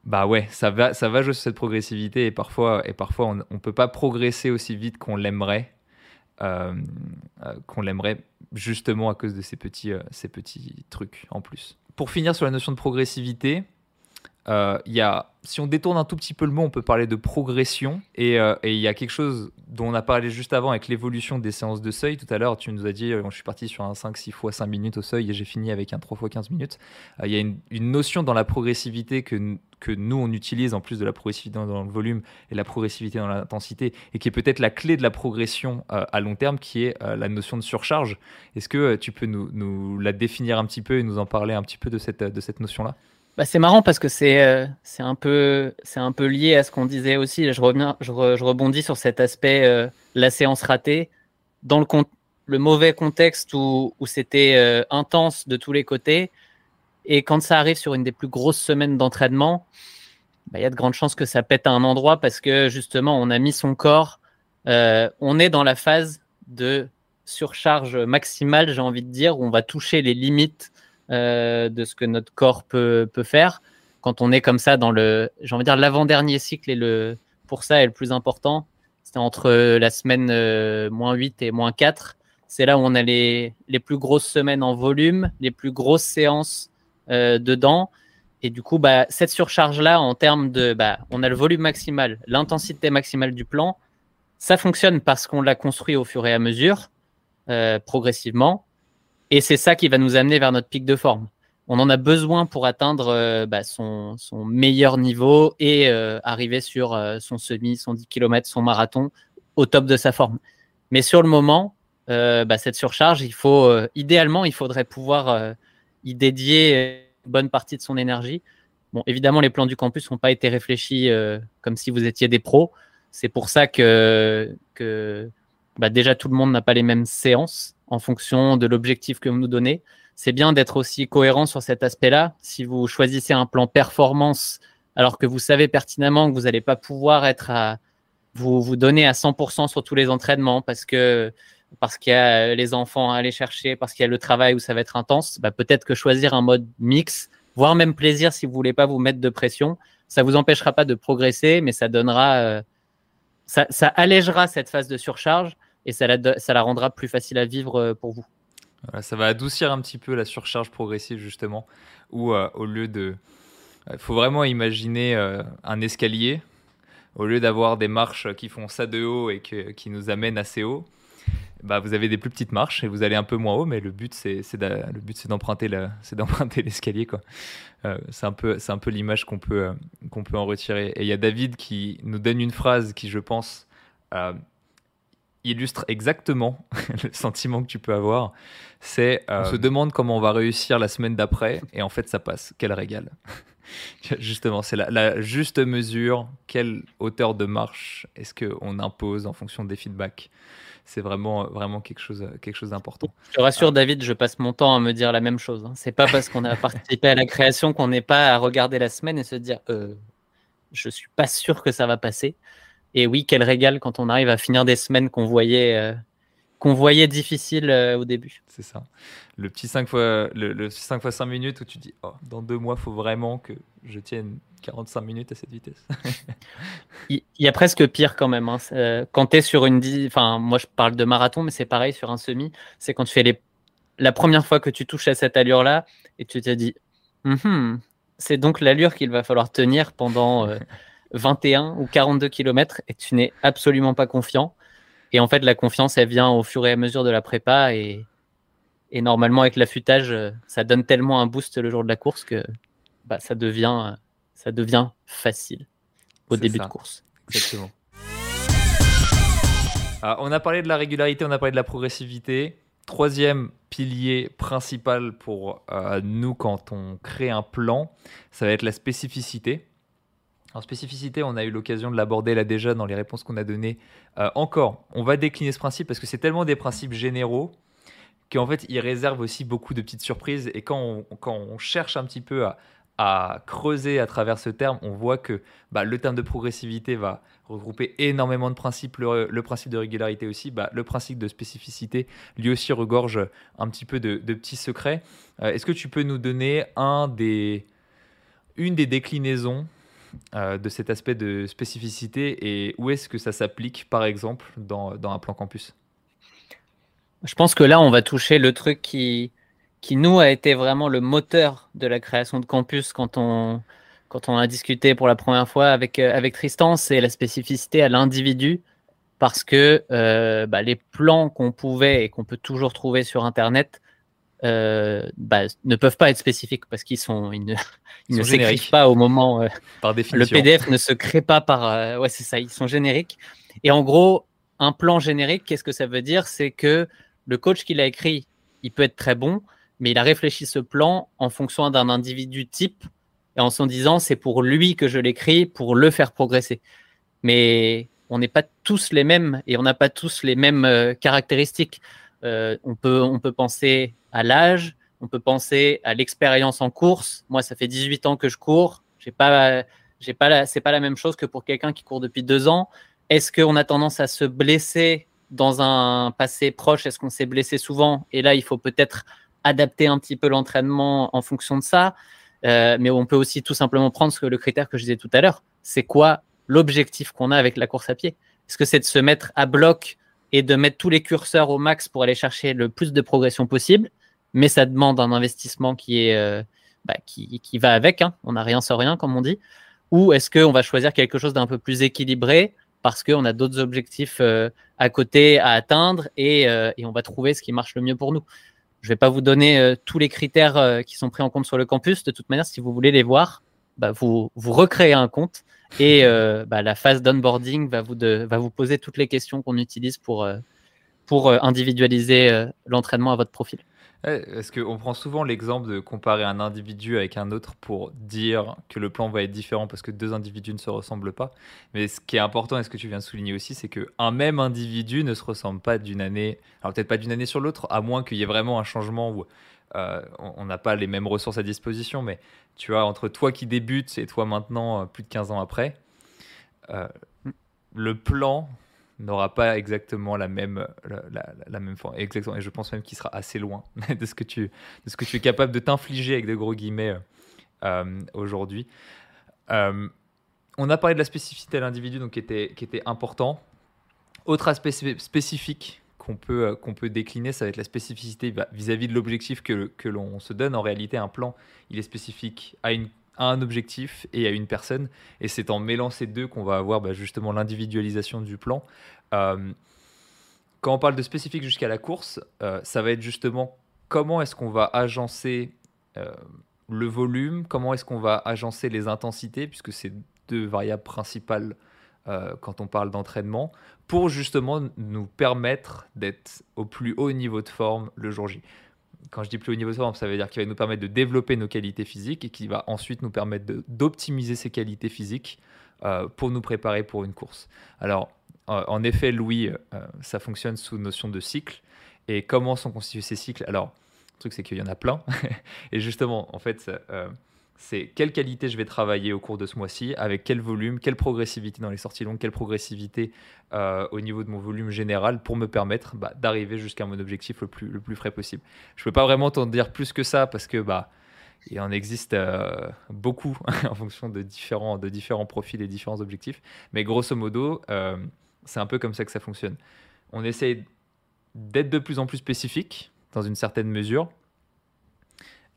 bah ouais, ça va, ça va jouer sur cette progressivité et parfois, et parfois on ne peut pas progresser aussi vite qu'on l'aimerait, euh, euh, qu'on l'aimerait justement à cause de ces petits, euh, ces petits trucs en plus. Pour finir sur la notion de progressivité, y a si on détourne un tout petit peu le mot, on peut parler de progression. Et il y a quelque chose dont on a parlé juste avant avec l'évolution des séances de seuil. Tout à l'heure, tu nous as dit, je suis parti sur un 5, 6 fois 5 minutes au seuil et j'ai fini avec un 3 fois 15 minutes. Il y a une, notion dans la progressivité que, que nous, on utilise en plus de la progressivité dans le volume et la progressivité dans l'intensité et qui est peut-être la clé de la progression à long terme, qui est la notion de surcharge. Est-ce que tu peux nous, la définir un petit peu et nous en parler un petit peu de cette, de cette notion-là? Bah, c'est marrant parce que c'est euh, c'est un peu c'est un peu lié à ce qu'on disait aussi. Je je, rebondis sur cet aspect euh, la séance ratée dans le le mauvais contexte où, où c'était euh, intense de tous les côtés et quand ça arrive sur une des plus grosses semaines d'entraînement, bah, il y a de grandes chances que ça pète à un endroit parce que justement on a mis son corps, on est dans la phase de surcharge maximale, j'ai envie de dire, où on va toucher les limites euh, de ce que notre corps peut, peut, faire. Quand on est comme ça dans le, j'ai envie de dire, l'avant-dernier cycle et le, pour ça est le plus important. C'est entre la semaine euh, moins 8 et moins 4. C'est là où on a les, les, plus grosses semaines en volume, les plus grosses séances euh, dedans. Et du coup, bah, cette surcharge-là, en termes de, bah, on a le volume maximal, l'intensité maximale du plan. Ça fonctionne parce qu'on l'a construit au fur et à mesure, progressivement. Et c'est ça qui va nous amener vers notre pic de forme. On en a besoin pour atteindre euh, bah, son, meilleur niveau et euh, arriver sur euh, son semi, son 10 km, son marathon au top de sa forme. Mais sur le moment, bah, cette surcharge, il faut, idéalement, il faudrait pouvoir y dédier une bonne partie de son énergie. Bon, évidemment, les plans du campus n'ont pas été réfléchis comme si vous étiez des pros. C'est pour ça que, que bah, déjà tout le monde n'a pas les mêmes séances en fonction de l'objectif que vous nous donnez. C'est bien d'être aussi cohérent sur cet aspect-là. Si vous choisissez un plan performance alors que vous savez pertinemment que vous n'allez pas pouvoir être à vous, vous donner à 100% sur tous les entraînements parce que parce qu'il y a les enfants à aller chercher, parce qu'il y a le travail où ça va être intense, bah peut-être que choisir un mode mix, voire même plaisir si vous voulez pas vous mettre de pression, ça vous empêchera pas de progresser, mais ça donnera, euh, ça, allégera cette phase de surcharge et ça la, rendra plus facile à vivre euh, pour vous. ça va adoucir un petit peu la surcharge progressive justement, où euh, au lieu de... Il faut vraiment imaginer euh, un escalier, au lieu d'avoir des marches qui font ça de haut et qui nous amènent assez haut, bah, vous avez des plus petites marches et vous allez un peu moins haut, mais le but c'est [LAUGHS] d'emprunter l'escalier quoi. c'est un peu un peu l'image qu'on peut qu'on peut en retirer. Et il y a David qui nous donne une phrase qui je pense illustre exactement [LAUGHS] le sentiment que tu peux avoir. C'est on se euh, demande comment on va réussir la semaine d'après et en fait ça passe. Quel régal. [LAUGHS] Justement, c'est la, juste mesure. Quelle hauteur de marche est-ce qu'on impose en fonction des feedbacks? C'est vraiment, quelque chose, quelque chose d'important. Je te rassure, David, je passe mon temps à me dire la même chose. Hein. C'est pas parce qu'on a participé à la création qu'on n'est pas à regarder la semaine et se dire euh, je suis pas sûr que ça va passer. Et oui, quel régal quand on arrive à finir des semaines qu'on voyait, euh, qu'on voyait difficiles euh, au début. C'est ça. Le petit 5 fois, le, 5 fois 5 minutes où tu dis, oh, dans deux mois, il faut vraiment que je tienne 45 minutes à cette vitesse. [LAUGHS] il y a presque pire quand même. Hein. Euh, quand tu es sur une. Enfin, moi, je parle de marathon, mais c'est pareil sur un semi. C'est quand tu fais les... la première fois que tu touches à cette allure-là et tu te dis, mm-hmm, c'est donc l'allure qu'il va falloir tenir pendant. [LAUGHS] 21 ou 42 km et tu n'es absolument pas confiant. Et en fait, la confiance, elle vient au fur et à mesure de la prépa. Et, et normalement, avec l'affûtage, euh, ça donne tellement un boost le jour de la course que bah, ça, devient, ça devient facile au début de course. Exactement. Ah, on a parlé de la régularité, on a parlé de la progressivité. Troisième pilier principal pour euh, nous quand on crée un plan, ça va être la spécificité. En spécificité, on a eu l'occasion de l'aborder là déjà dans les réponses qu'on a données. Euh, encore, on va décliner ce principe parce que c'est tellement des principes généraux qu'en fait, ils réservent aussi beaucoup de petites surprises. Et quand on, cherche un petit peu à, creuser à travers ce terme, on voit que bah, le terme de progressivité va regrouper énormément de principes, le, principe de régularité aussi, bah, le principe de spécificité lui aussi regorge un petit peu de, petits secrets. Euh, est-ce que tu peux nous donner une des déclinaisons euh, de cet aspect de spécificité et où est-ce que ça s'applique, par exemple, dans, dans, un plan campus Je pense que là, on va toucher le truc qui, qui, nous, a été vraiment le moteur de la création de campus quand on, quand on a discuté pour la première fois avec, avec Tristan, c'est la spécificité à l'individu parce que bah, les plans qu'on pouvait et qu'on peut toujours trouver sur Internet bah, ne peuvent pas être spécifiques parce qu'ils sont, ils ne, [LAUGHS] ils ne s'écrivent pas au moment. par définition. Le PDF ne se crée pas par. ouais, c'est ça, ils sont génériques. Et en gros, un plan générique, qu'est-ce que ça veut dire? C'est que le coach qui l'a écrit, il peut être très bon, mais il a réfléchi ce plan en fonction d'un individu type et en se disant c'est pour lui que je l'écris, pour le faire progresser. Mais on n'est pas tous les mêmes et on n'a pas tous les mêmes euh, caractéristiques. Euh, on, peut, on peut penser à l'âge, on peut penser à l'expérience en course. Moi, ça fait 18 ans que je cours. J'ai pas, j'ai pas c'est pas la même chose que pour quelqu'un qui court depuis deux ans. Est-ce qu'on a tendance à se blesser dans un passé proche? Est-ce qu'on s'est blessé souvent? Et là, il faut peut-être adapter un petit peu l'entraînement en fonction de ça. Euh, mais on peut aussi tout simplement prendre le critère que je disais tout à l'heure. C'est quoi l'objectif qu'on a avec la course à pied? Est-ce que c'est de se mettre à bloc et de mettre tous les curseurs au max pour aller chercher le plus de progression possible Mais ça demande un investissement qui est euh, bah, va avec. Hein. On n'a rien sans rien, comme on dit. Ou est-ce qu'on va choisir quelque chose d'un peu plus équilibré parce qu'on a d'autres objectifs euh, à côté à atteindre euh, et, on va trouver ce qui marche le mieux pour nous. Je ne vais pas vous donner tous les critères qui sont pris en compte sur le campus. De toute manière, si vous voulez les voir, bah, vous, vous recréez un compte et bah, la phase d'onboarding va, vous poser toutes les questions qu'on utilise pour, pour individualiser l'entraînement à votre profil. Est-ce qu'on prend souvent l'exemple de comparer un individu avec un autre pour dire que le plan va être différent parce que deux individus ne se ressemblent pas? Mais ce qui est important et ce que tu viens de souligner aussi, c'est qu'un même individu ne se ressemble pas d'une année, alors peut-être pas d'une année sur l'autre, à moins qu'il y ait vraiment un changement où euh, on n'a pas les mêmes ressources à disposition. Mais tu vois, entre toi qui débutes et toi maintenant, euh, plus de 15 ans après, euh, le plan n'aura pas exactement la même, la, même forme. Exactement. Et je pense même qu'il sera assez loin [LAUGHS] de ce que tu, de ce que tu es capable de t'infliger avec de gros guillemets aujourd'hui. On a parlé de la spécificité à l'individu, donc qui était, qui était important. Autre aspect spécifique qu'on peut, qu'on peut décliner, ça va être la spécificité vis-à-vis de l'objectif que, que l'on se donne. En réalité, un plan, il est spécifique à une à un objectif et à une personne. Et c'est en mêlant ces deux qu'on va avoir bah, justement l'individualisation du plan. Euh, quand on parle de spécifique jusqu'à la course, euh, ça va être justement comment est-ce qu'on va agencer euh, le volume, comment est-ce qu'on va agencer les intensités, puisque c'est deux variables principales quand on parle d'entraînement, pour justement nous permettre d'être au plus haut niveau de forme le jour J quand je dis plus haut niveau de forme, ça veut dire qu'il va nous permettre de développer nos qualités physiques et qui va ensuite nous permettre d'optimiser ces qualités physiques euh, pour nous préparer pour une course. Alors, en effet, Louis, euh, ça fonctionne sous notion de cycle. Et comment sont constitués ces cycles? Alors, le truc, c'est qu'il y en a plein. [LAUGHS] et justement, en fait, euh, c'est quelle qualité je vais travailler au cours de ce mois-ci, avec quel volume, quelle progressivité dans les sorties longues, quelle progressivité euh, au niveau de mon volume général pour me permettre bah, d'arriver jusqu'à mon objectif le plus, le plus frais possible. Je ne peux pas vraiment t'en dire plus que ça parce que bah, il en existe euh, beaucoup [LAUGHS] en fonction de différents, de différents profils et différents objectifs. Mais grosso modo, euh, c'est un peu comme ça que ça fonctionne. On essaye d'être de plus en plus spécifique dans une certaine mesure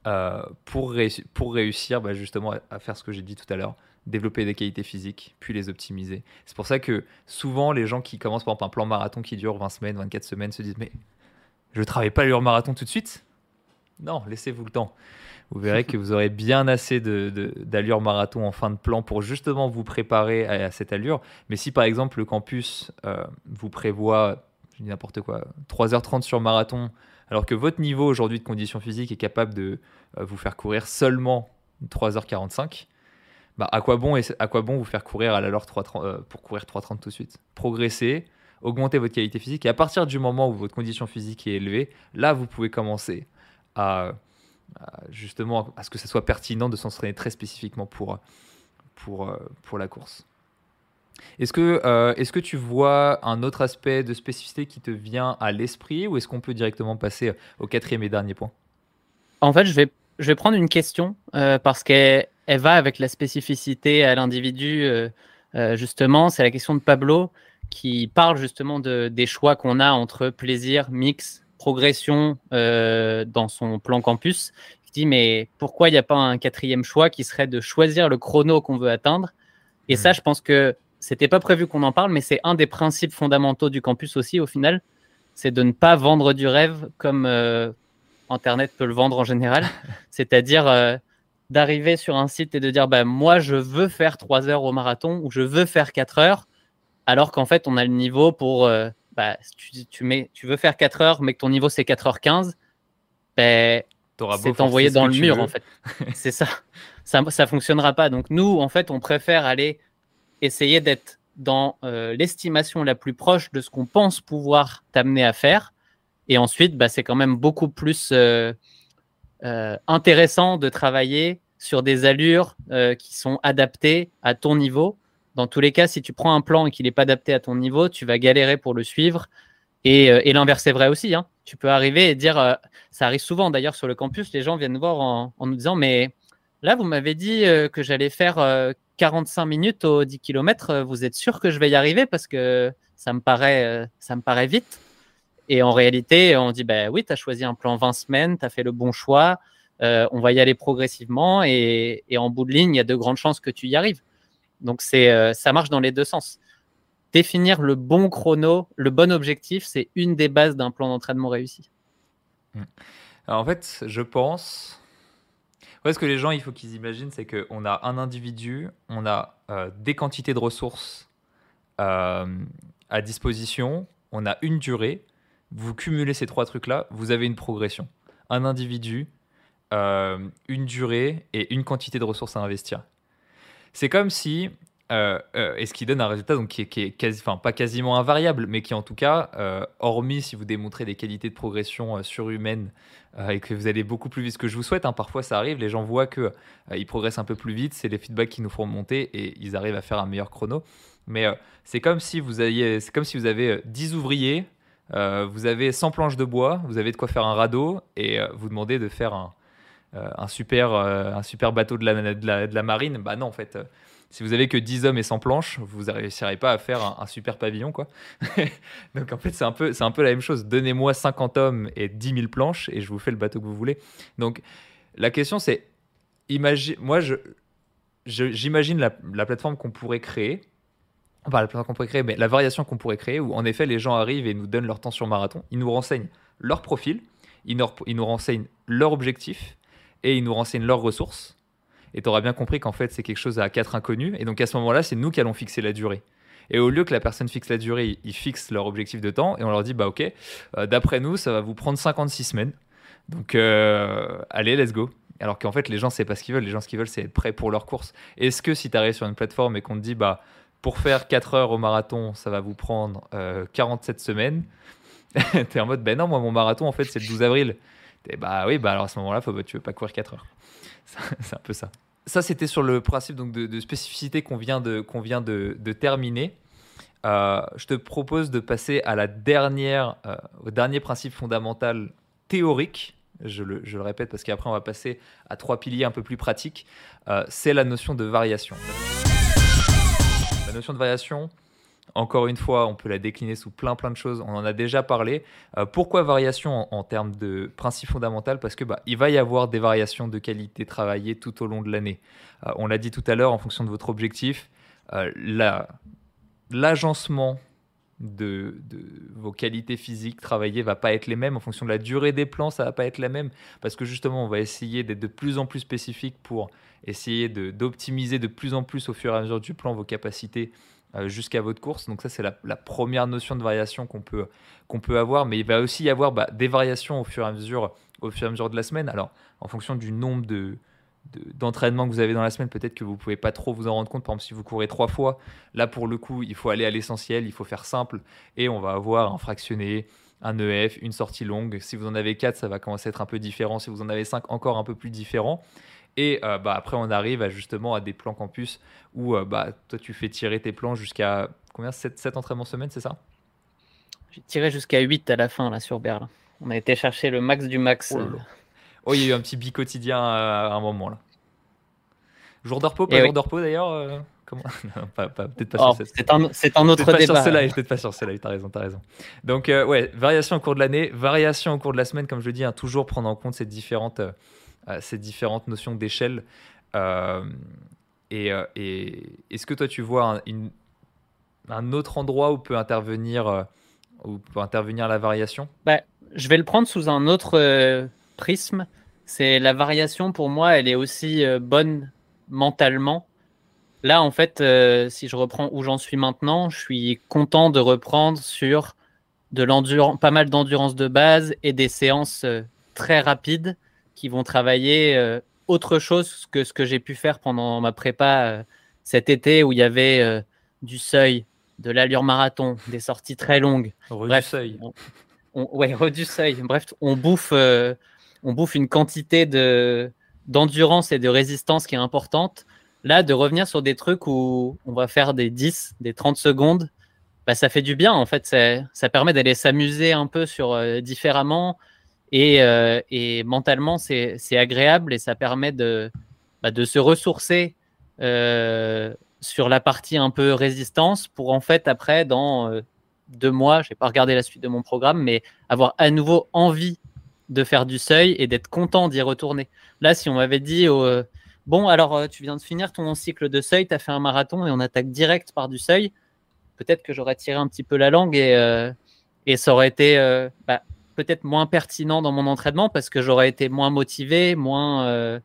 euh, pour, réussir bah, justement à, faire ce que j'ai dit tout à l'heure, développer des qualités physiques, puis les optimiser. C'est pour ça que souvent les gens qui commencent par un plan marathon qui dure 20 semaines, 24 semaines se disent mais je ne travaille pas l'allure marathon tout de suite? Non, laissez-vous le temps. Vous verrez que vous aurez bien assez d'allure marathon en fin de plan pour justement vous préparer à, cette allure. Mais si par exemple le campus euh, vous prévoit, je dis n'importe quoi, 3h30 sur marathon, alors que votre niveau aujourd'hui de condition physique est capable de euh, vous faire courir seulement 3h45, bah, à, quoi bon, à quoi bon vous faire courir à 3, euh, pour courir 3h30 tout de suite? Progresser, augmenter votre qualité physique, et à partir du moment où votre condition physique est élevée, là, vous pouvez commencer à, justement à ce que ça soit pertinent de s'entraîner très spécifiquement pour, euh, pour la course. Est-ce que, euh, est que tu vois un autre aspect de spécificité qui te vient à l'esprit ou est-ce qu'on peut directement passer au quatrième et dernier point? En fait, je vais, je vais prendre une question euh, parce qu'elle elle va avec la spécificité à l'individu. Euh, justement, c'est la question de Pablo qui parle justement de, des choix qu'on a entre plaisir, mix, progression dans son plan campus. dis, mais pourquoi il n'y a pas un quatrième choix qui serait de choisir le chrono qu'on veut atteindre? Et ça, hmm. je pense que c'était pas prévu qu'on en parle, mais c'est un des principes fondamentaux du campus aussi, au final. C'est de ne pas vendre du rêve comme euh, Internet peut le vendre en général. [LAUGHS] C'est-à-dire euh, d'arriver sur un site et de dire bah, Moi, je veux faire 3 heures au marathon ou je veux faire 4 heures, alors qu'en fait, on a le niveau pour. Euh, bah, tu, tu, mets, tu veux faire 4 heures, mais que ton niveau c'est 4h15, ben, c'est envoyé dans le mur en fait. [LAUGHS] c'est ça. ça. Ça fonctionnera pas. Donc nous, en fait, on préfère aller essayer d'être dans euh, l'estimation la plus proche de ce qu'on pense pouvoir t'amener à faire. Et ensuite, bah, c'est quand même beaucoup plus euh, euh, intéressant de travailler sur des allures qui sont adaptées à ton niveau. Dans tous les cas, si tu prends un plan et qu'il n'est pas adapté à ton niveau, tu vas galérer pour le suivre. Et, l'inverse est vrai aussi. Hein. Tu peux arriver et dire, ça arrive souvent d'ailleurs sur le campus, les gens viennent nous voir en nous disant, mais là, vous m'avez dit que j'allais faire 45 minutes au 10 km, euh, vous êtes sûr que je vais y arriver parce que ça me paraît, euh, ça me paraît vite. Et en réalité, on dit, bah oui, tu as choisi un plan 20 semaines, tu as fait le bon choix, euh, on va y aller progressivement et, en bout de ligne, il y a de grandes chances que tu y arrives. Donc, c'est, ça marche dans les deux sens. Définir le bon chrono, le bon objectif, c'est une des bases d'un plan d'entraînement réussi. En fait, je pense, ce que les gens, il faut qu'ils imaginent, c'est qu'on a un individu, on a euh, des quantités de ressources euh, à disposition, on a une durée. Vous cumulez ces trois trucs-là, vous avez une progression. Un individu, euh, une durée et une quantité de ressources à investir. C'est comme si euh, euh, et ce qui donne un résultat donc, qui est, qui pas quasiment invariable, mais qui en tout cas, euh, hormis si vous démontrez des qualités de progression surhumaines et que vous allez beaucoup plus vite, que je vous souhaite, hein, parfois ça arrive, les gens voient qu'ils ils progressent un peu plus vite, c'est les feedbacks qui nous font monter et ils arrivent à faire un meilleur chrono. Mais c'est comme si vous comme si vous avez 10 ouvriers, vous avez 100 planches de bois, vous avez de quoi faire un radeau et vous demandez de faire un, super, un super bateau de la marine. Bah non, en fait si vous avez que 10 hommes et 100 planches, vous réussirez pas à faire un, super pavillon. quoi. [LAUGHS] Donc en fait, c'est un, peu, un peu la même chose. Donnez-moi 50 hommes et 10 000 planches et je vous fais le bateau que vous voulez. Donc la question, c'est, imagine, moi, je, j'imagine la, plateforme qu'on pourrait créer. Enfin, la plateforme qu'on pourrait créer, mais la variation qu'on pourrait créer, où en effet, les gens arrivent et nous donnent leur temps sur marathon. Ils nous renseignent leur profil, ils nous, ils nous renseignent leur objectif et ils nous renseignent leurs ressources et tu auras bien compris qu'en fait, c'est quelque chose à quatre inconnus. Et donc à ce moment-là, c'est nous qui allons fixer la durée. Et au lieu que la personne fixe la durée, ils fixent leur objectif de temps et on leur dit bah ok, euh, d'après nous, ça va vous prendre 56 semaines. Donc euh, allez, let's go. Alors qu'en fait, les gens, c'est pas ce qu'ils veulent. Les gens, ce qu'ils veulent, c'est être prêts pour leur course. Est-ce que si tu arrives sur une plateforme et qu'on te dit bah pour faire 4 heures au marathon, ça va vous prendre 47 euh, semaines, [LAUGHS] tu es en mode ben non, moi mon marathon en fait c'est le 12 avril. Et bah oui, bah alors à ce moment-là, faut, tu veux pas courir 4 heures. [LAUGHS] c'est un peu ça ça, c'était sur le principe donc, de, spécificité qu'on vient de, qu'on vient de, terminer. Euh, je te propose de passer à la dernière, euh, au dernier principe fondamental théorique. Je le, je le répète parce qu'après on va passer à trois piliers un peu plus pratiques. Euh, c'est la notion de variation. La notion de variation, encore une fois, on peut la décliner sous plein plein de choses. On en a déjà parlé. Euh, pourquoi variation en, termes de principe fondamental Parce que bah, il va y avoir des variations de qualité travaillées tout au long de l'année. Euh, on l'a dit tout à l'heure, en fonction de votre objectif, euh, l'agencement de, vos qualités physiques travaillées va pas être les mêmes en fonction de la durée des plans ça va pas être la même parce que justement on va essayer d'être de plus en plus spécifique pour essayer d'optimiser de, de, plus en plus au fur et à mesure du plan vos capacités jusqu'à votre course. Donc ça, c'est la, première notion de variation qu'on peut, qu'on peut avoir. Mais il va aussi y avoir bah, des variations au fur, et à mesure, au fur et à mesure de la semaine. Alors, en fonction du nombre de, d'entraînement que vous avez dans la semaine, peut-être que vous pouvez pas trop vous en rendre compte. Par exemple, si vous courez trois fois, là pour le coup, il faut aller à l'essentiel, il faut faire simple et on va avoir un fractionné, un EF, une sortie longue. Si vous en avez quatre, ça va commencer à être un peu différent. Si vous en avez cinq, encore un peu plus différent. Et euh, bah, après, on arrive à, justement à des plans campus où euh, bah, toi, tu fais tirer tes plans jusqu'à combien? 7, 7 entraînements semaine, c'est ça? J'ai tiré jusqu'à 8 à la fin, là, sur Berlin. On a été chercher le max du max. Oh, oh il y a eu un petit bi quotidien à un moment, là. Jour de repos, pas jour de repos d'ailleurs euh, Comment [LAUGHS] Peut-être pas sur C'est un, c'est un autre débat. Ce live, peut-être pas sur ce live, t'as raison, t'as raison. Donc, ouais, variation au cours de l'année, variation au cours de la semaine, comme je le dis, hein, toujours prendre en compte ces différentes ces différentes notions d'échelle. et, est-ce que toi, tu vois un, autre endroit où peut intervenir, où peut intervenir la variation? Bah, Je vais le prendre sous un autre prisme. C'est la variation pour moi, elle est aussi bonne mentalement Là, en fait, euh, si je reprends où j'en suis maintenant, je suis content de reprendre sur de pas mal d'endurance de base et des séances euh, très rapides qui vont travailler euh, autre chose que ce que j'ai pu faire pendant ma prépa cet été où il y avait du seuil, de l'allure marathon, des sorties très longues. Bref, du seuil. ouais, du seuil. Bref, on bouffe, on bouffe une quantité de d'endurance et de résistance qui est importante Là, de revenir sur des trucs où on va faire des 10, des 30 secondes, bah, ça fait du bien. En fait, ça, permet d'aller s'amuser un peu sur euh, différemment. Et, euh, mentalement, c'est agréable et ça permet de, bah, se ressourcer euh, sur la partie un peu résistance pour en fait, après, dans deux mois, je n'ai pas regardé la suite de mon programme, mais avoir à nouveau envie de faire du seuil et d'être content d'y retourner. Là, si on m'avait dit Bon, alors euh, tu viens de finir ton cycle de seuil, tu as fait un marathon et on attaque direct par du seuil. Peut-être que j'aurais tiré un petit peu la langue et, euh, et ça aurait été euh, bah, peut-être moins pertinent dans mon entraînement parce que j'aurais été moins motivé, moins,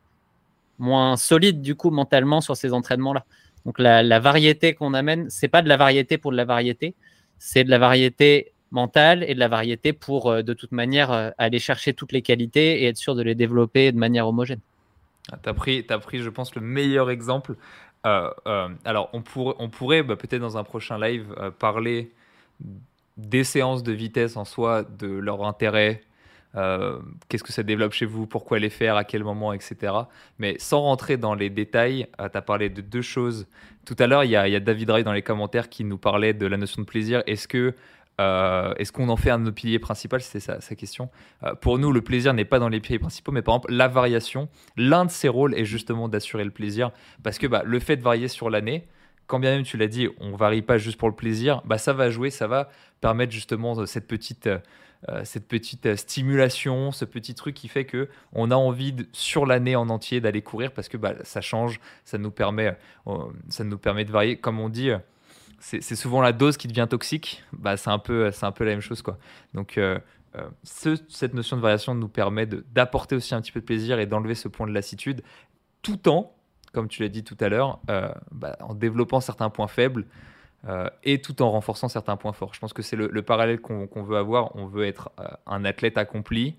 moins solide du coup mentalement sur ces entraînements-là. Donc la, variété qu'on amène, c'est pas de la variété pour de la variété, c'est de la variété mentale et de la variété pour de toute manière aller chercher toutes les qualités et être sûr de les développer de manière homogène. Ah, tu as pris, as pris, je pense, le meilleur exemple. Euh, euh, alors, on, on pourrait bah, peut-être dans un prochain live euh, parler des séances de vitesse en soi, de leur intérêt, qu'est-ce que ça développe chez vous, pourquoi les faire, à quel moment, etc. Mais sans rentrer dans les détails, tu as parlé de deux choses. Tout à l'heure, il y, a David Ray dans les commentaires qui nous parlait de la notion de plaisir. Est-ce que euh, est-ce qu'on en fait un de nos piliers principaux? Sa, sa, question. Euh, pour nous, le plaisir n'est pas dans les piliers principaux, mais par exemple, la variation, l'un de ses rôles est justement d'assurer le plaisir. Parce que bah, le fait de varier sur l'année, quand bien même tu l'as dit, on varie pas juste pour le plaisir, bah, ça va jouer, ça va permettre justement cette petite, euh, cette petite stimulation, ce petit truc qui fait que on a envie sur l'année en entier d'aller courir parce que bah, ça change, ça nous permet, ça nous permet de varier. Comme on dit, c'est souvent la dose qui devient toxique. Bah, c'est un peu, c'est un peu la même chose, quoi. Donc, euh, euh, cette notion de variation nous permet d'apporter aussi un petit peu de plaisir et d'enlever ce point de lassitude, tout en, comme tu l'as dit tout à l'heure, euh, bah, en développant certains points faibles et tout en renforçant certains points forts. Je pense que c'est le, parallèle qu'on veut avoir. On veut être un athlète accompli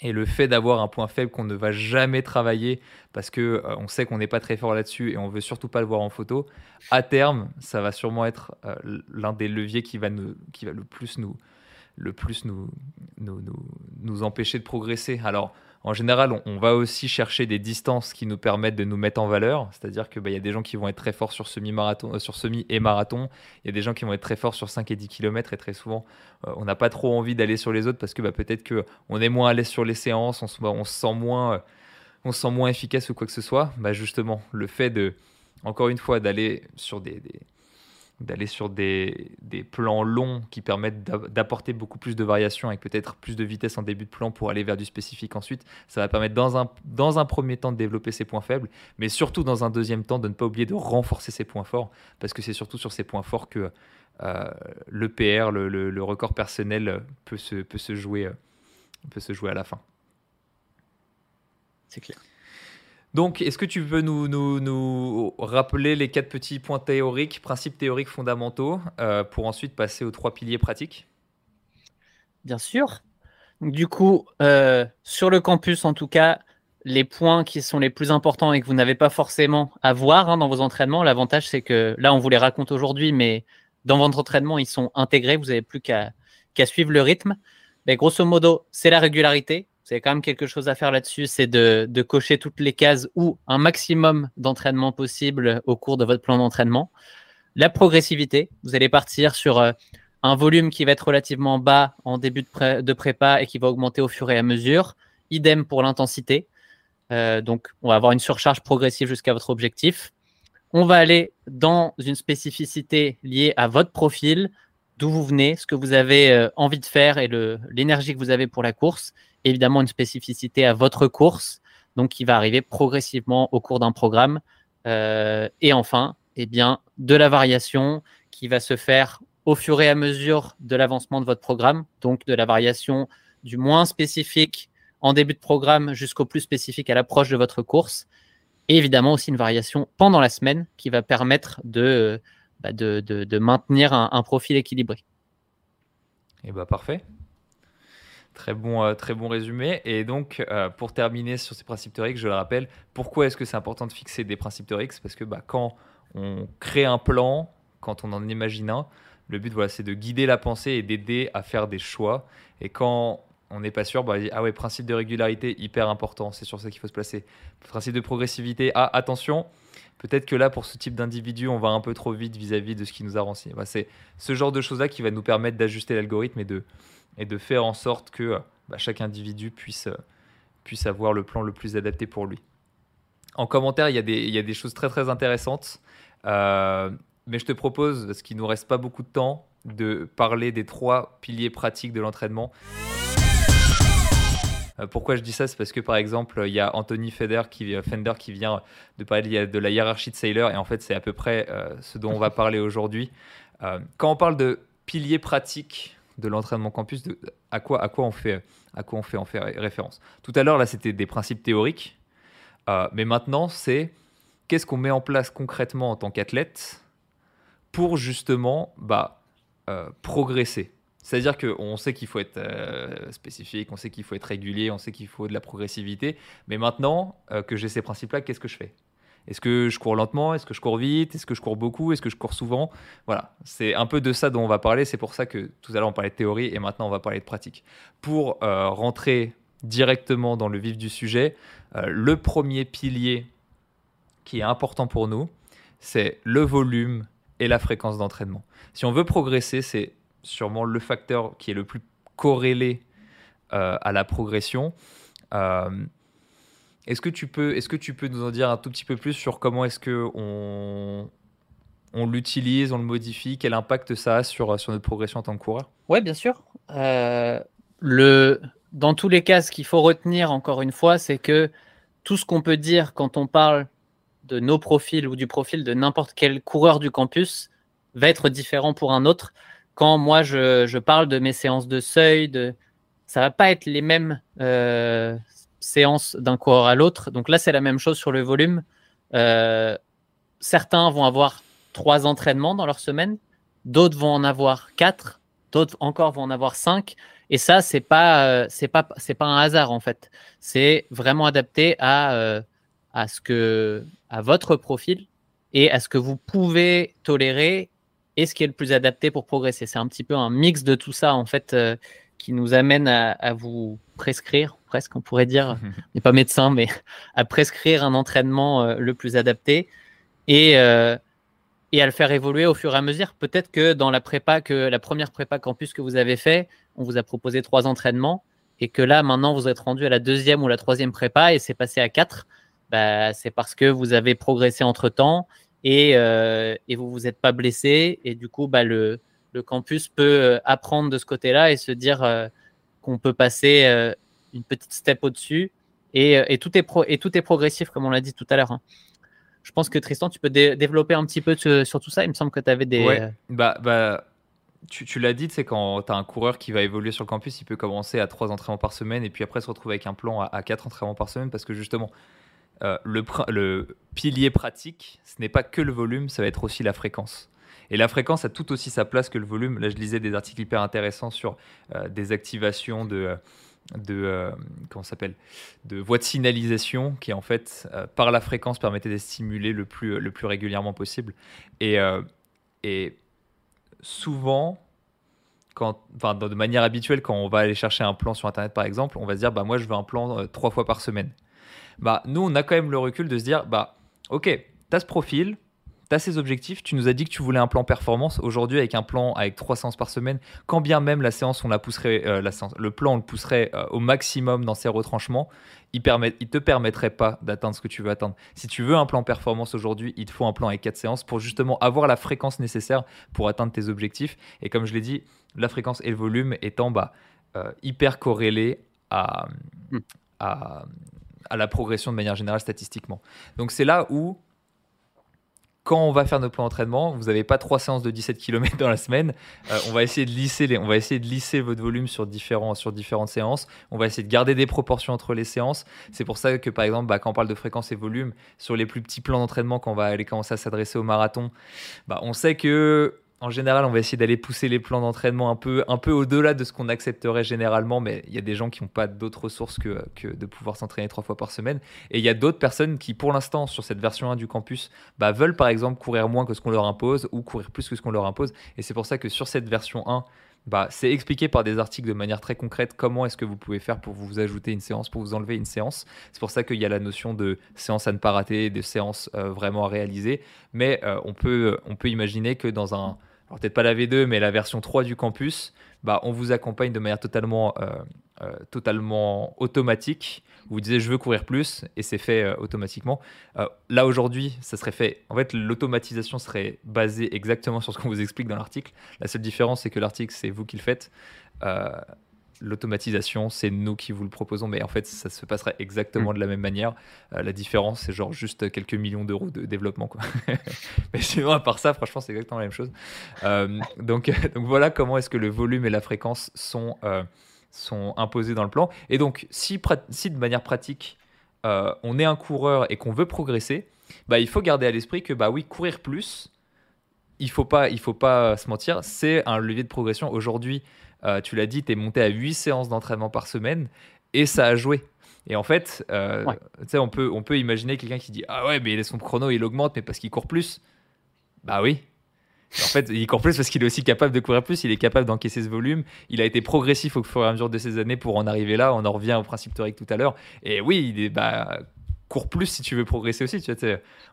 et le fait d'avoir un point faible qu'on ne va jamais travailler parce que euh, on sait qu'on n'est pas très fort là-dessus et on veut surtout pas le voir en photo, à terme, ça va sûrement être euh, l'un des leviers qui va, nous, qui va le plus nous, le plus nous, nous, nous empêcher de progresser. Alors, en général, on, va aussi chercher des distances qui nous permettent de nous mettre en valeur. C'est-à-dire qu'il bah, y a des gens qui vont être très forts euh, sur semi et marathon. Il y a des gens qui vont être très forts sur 5 et 10 km. Et très souvent, euh, on n'a pas trop envie d'aller sur les autres parce que bah, peut-être qu'on est moins à l'aise sur les séances, on se, se sent moins, euh, on moins efficace ou quoi que ce soit. Bah, justement, le fait de, encore une fois, d'aller sur des d'aller sur des, des, plans longs qui permettent d'apporter beaucoup plus de variations avec peut-être plus de vitesse en début de plan pour aller vers du spécifique ensuite. Ça va permettre dans un, dans un premier temps de développer ses points faibles, mais surtout dans un deuxième temps de ne pas oublier de renforcer ses points forts, parce que c'est surtout sur ces points forts que euh, le PR, le, le, record personnel peut se, peut, se jouer, peut se jouer à la fin. C'est clair. Donc, est-ce que tu nous, nous, rappeler les quatre petits points théoriques, principes théoriques fondamentaux, euh, pour ensuite passer aux trois piliers pratiques? Bien sûr. Du coup, euh, sur le campus, en tout cas, les points qui sont les plus importants et que vous n'avez pas forcément à voir hein, dans vos entraînements, l'avantage, c'est que là, on vous les raconte aujourd'hui, mais dans votre entraînement, ils sont intégrés. Vous n'avez plus qu'à suivre le rythme. Mais grosso modo, c'est la régularité vous avez quand même quelque chose à faire là-dessus, c'est de, cocher toutes les cases ou un maximum d'entraînement possible au cours de votre plan d'entraînement. La progressivité, vous allez partir sur euh, un volume qui va être relativement bas en début de, prépa et qui va augmenter au fur et à mesure. Idem pour l'intensité. Euh, donc, on va avoir une surcharge progressive jusqu'à votre objectif. On va aller dans une spécificité liée à votre profil, d'où vous venez, ce que vous avez euh, envie de faire et l'énergie que vous avez pour la course évidemment une spécificité à votre course. donc qui va arriver progressivement au cours d'un programme. et enfin, eh bien, de la variation qui va se faire au fur et à mesure de l'avancement de votre programme, donc de la variation du moins spécifique en début de programme jusqu'au plus spécifique à l'approche de votre course. Et évidemment aussi une variation pendant la semaine qui va permettre de, bah, de, maintenir un, profil équilibré. Et eh bah parfait. Très bon, euh, très bon résumé. Et donc, euh, pour terminer sur ces principes théoriques, je le rappelle, pourquoi est-ce que c'est important de fixer des principes théoriques Parce que bah, quand on crée un plan, quand on en imagine un, le but, voilà, c'est de guider la pensée et d'aider à faire des choix. Et quand on n'est pas sûr, bah, ah ouais, principe de régularité, hyper important, c'est sur ça qu'il faut se placer. Principe de progressivité, ah, attention, peut-être que là, pour ce type d'individu, on va un peu trop vite vis-à-vis de ce qui nous a. Bah, c'est ce genre de choses-là qui va nous permettre d'ajuster l'algorithme et de, faire en sorte que bah, chaque individu puisse, puisse avoir le plan le plus adapté pour lui. En commentaire, il y, a des, choses très intéressantes. Euh, mais je te propose, parce qu'il nous reste pas beaucoup de temps, de parler des trois piliers pratiques de l'entraînement. Euh, pourquoi je dis ça C'est parce que par exemple, il y a Anthony Fender qui, qui vient de parler de la hiérarchie de Sailor, et en fait, c'est à peu près euh, ce dont on va parler aujourd'hui. Euh, quand on parle de piliers pratiques de l'entraînement campus, de, à, quoi, à, quoi on fait, on fait référence? Tout à l'heure, là, c'était des principes théoriques, mais maintenant, c'est qu'est-ce qu'on met en place concrètement en tant qu'athlète pour justement bah, progresser? C'est-à-dire qu'on sait qu'il faut être euh, spécifique, on sait qu'il faut être régulier, on sait qu'il faut de la progressivité. Mais maintenant euh, que j'ai ces principes-là, qu'est-ce que je fais? Est-ce que je cours lentement? Est-ce que je cours vite? Est-ce que je cours beaucoup? Est-ce que je cours souvent? Voilà, c'est un peu de ça dont on va parler. C'est pour ça que tout à l'heure on parlait de théorie et maintenant on va parler de pratique. Pour euh, rentrer directement dans le vif du sujet, le premier pilier qui est important pour nous, c'est le volume et la fréquence d'entraînement. Si on veut progresser, c'est sûrement le facteur qui est le plus corrélé euh, à la progression. Euh, est-ce que tu peux, est-ce que tu peux nous en dire un tout petit peu plus sur comment est-ce que on, on l'utilise, on le modifie, quel impact ça a sur, sur notre progression en tant que coureur? Oui, bien sûr. Euh, le, dans tous les cas, ce qu'il faut retenir encore une fois, c'est que tout ce qu'on peut dire quand on parle de nos profils ou du profil de n'importe quel coureur du campus va être différent pour un autre quand moi je, parle de mes séances de seuil, de, ça va pas être les mêmes euh, séances d'un coureur à l'autre. Donc là, c'est la même chose sur le volume. Euh, certains vont avoir trois entraînements dans leur semaine, d'autres vont en avoir quatre, d'autres encore vont en avoir cinq. Et ça, c'est pas, euh, pas, pas un hasard en fait. C'est vraiment adapté à, à ce que, à votre profil et à ce que vous pouvez tolérer et ce qui est le plus adapté pour progresser. C'est un petit peu un mix de tout ça, en fait, euh, qui nous amène à, vous prescrire, presque, on pourrait dire, [LAUGHS] n'est pas médecin, mais [LAUGHS] à prescrire un entraînement euh, le plus adapté et, euh, et à le faire évoluer au fur et à mesure. Peut-être que dans la prépa, que la première prépa campus que vous avez fait, on vous a proposé trois entraînements et que là, maintenant, vous êtes rendu à la deuxième ou la troisième prépa et c'est passé à quatre. Bah, c'est parce que vous avez progressé entre temps et, euh, et vous vous êtes pas blessé. Et du coup, bah, le, le campus peut euh, apprendre de ce côté-là et se dire euh, qu'on peut passer une petite step au-dessus. Et, et, tout est pro et tout est progressif, comme on l'a dit tout à l'heure. Hein. Je pense que Tristan, tu peux développer un petit peu sur tout ça. Il me semble que tu avais des. Ouais, bah, bah, tu, tu l'as dit, c'est quand tu as un coureur qui va évoluer sur le campus, il peut commencer à trois entraînements par semaine et puis après se retrouver avec un plan à, à quatre entraînements par semaine parce que justement, euh, le, pilier pratique, ce n'est pas que le volume, ça va être aussi la fréquence. Et la fréquence a tout aussi sa place que le volume. Là, je lisais des articles hyper intéressants sur euh, des activations de, de euh, comment s'appelle? De voies de signalisation qui en fait par la fréquence permettaient de stimuler le plus le plus régulièrement possible et, souvent quand, de manière habituelle quand on va aller chercher un plan sur internet par exemple on va se dire bah moi je veux un plan trois fois par semaine bah, nous, on a quand même le recul de se dire, bah, ok, tu as ce profil, tu as ces objectifs, tu nous as dit que tu voulais un plan performance. Aujourd'hui, avec un plan avec trois séances par semaine, quand bien même la séance, on la pousserait, euh, la le plan, on le pousserait euh, au maximum dans ses retranchements, il ne il te permettrait pas d'atteindre ce que tu veux atteindre. Si tu veux un plan performance aujourd'hui, il te faut un plan avec quatre séances pour justement avoir la fréquence nécessaire pour atteindre tes objectifs. Et comme je l'ai dit, la fréquence et le volume étant bah, euh, hyper corrélés à, hmm. à à la progression de manière générale statistiquement. Donc c'est là où quand on va faire nos plans d'entraînement, vous n'avez pas trois séances de 17 km dans la semaine. Euh, on va essayer de lisser on va essayer de lisser votre volume sur différentes séances. On va essayer de garder des proportions entre les séances. C'est pour ça que par exemple, bah, quand on parle de fréquence et volume, sur les plus petits plans d'entraînement, quand on va aller commencer à s'adresser au marathon, bah, on sait que en général, on va essayer d'aller pousser les plans d'entraînement un peu, un peu au-delà de ce qu'on accepterait généralement, mais il y a des gens qui n'ont pas d'autres ressources que, de pouvoir s'entraîner trois fois par semaine. Et il y a d'autres personnes qui, pour l'instant, sur cette version 1 du campus, bah, veulent par exemple courir moins que ce qu'on leur impose ou courir plus que ce qu'on leur impose. Et c'est pour ça que sur cette version 1, bah, c'est expliqué par des articles de manière très concrète comment est-ce que vous pouvez faire pour vous ajouter une séance, pour vous enlever une séance. C'est pour ça qu'il y a la notion de séance à ne pas rater, de séance euh, vraiment à réaliser. Mais euh, on, peut, on peut imaginer que dans un alors peut-être pas la V2, mais la version 3 du campus, bah, on vous accompagne de manière totalement, euh, euh, totalement automatique. Vous disiez je veux courir plus et c'est fait euh, automatiquement. là aujourd'hui, ça serait fait. En fait, l'automatisation serait basée exactement sur ce qu'on vous explique dans l'article. La seule différence, c'est que l'article, c'est vous qui le faites l'automatisation, c'est nous qui vous le proposons, mais en fait, ça se passerait exactement mm. de la même manière. Euh, la différence, c'est genre juste quelques millions d'euros de développement. Quoi. [LAUGHS] mais sinon, à part ça, franchement, c'est exactement la même chose. Euh, donc, donc voilà comment est-ce que le volume et la fréquence sont, euh, sont imposés dans le plan. Et donc, si, si de manière pratique, on est un coureur et qu'on veut progresser, bah, il faut garder à l'esprit que, bah oui, courir plus, il faut pas, il faut pas se mentir, c'est un levier de progression. Aujourd'hui, euh, tu l'as dit, tu es monté à 8 séances d'entraînement par semaine et ça a joué. Et en fait, euh, on, peut, on peut imaginer quelqu'un qui dit Ah ouais, mais son chrono il augmente, mais parce qu'il court plus. Bah oui. en fait, il court plus parce qu'il est aussi capable de courir plus, il est capable d'encaisser ce volume. Il a été progressif au fur et à mesure de ces années pour en arriver là. On en revient au principe théorique tout à l'heure. Et oui, il est, bah, court plus si tu veux progresser aussi. Tu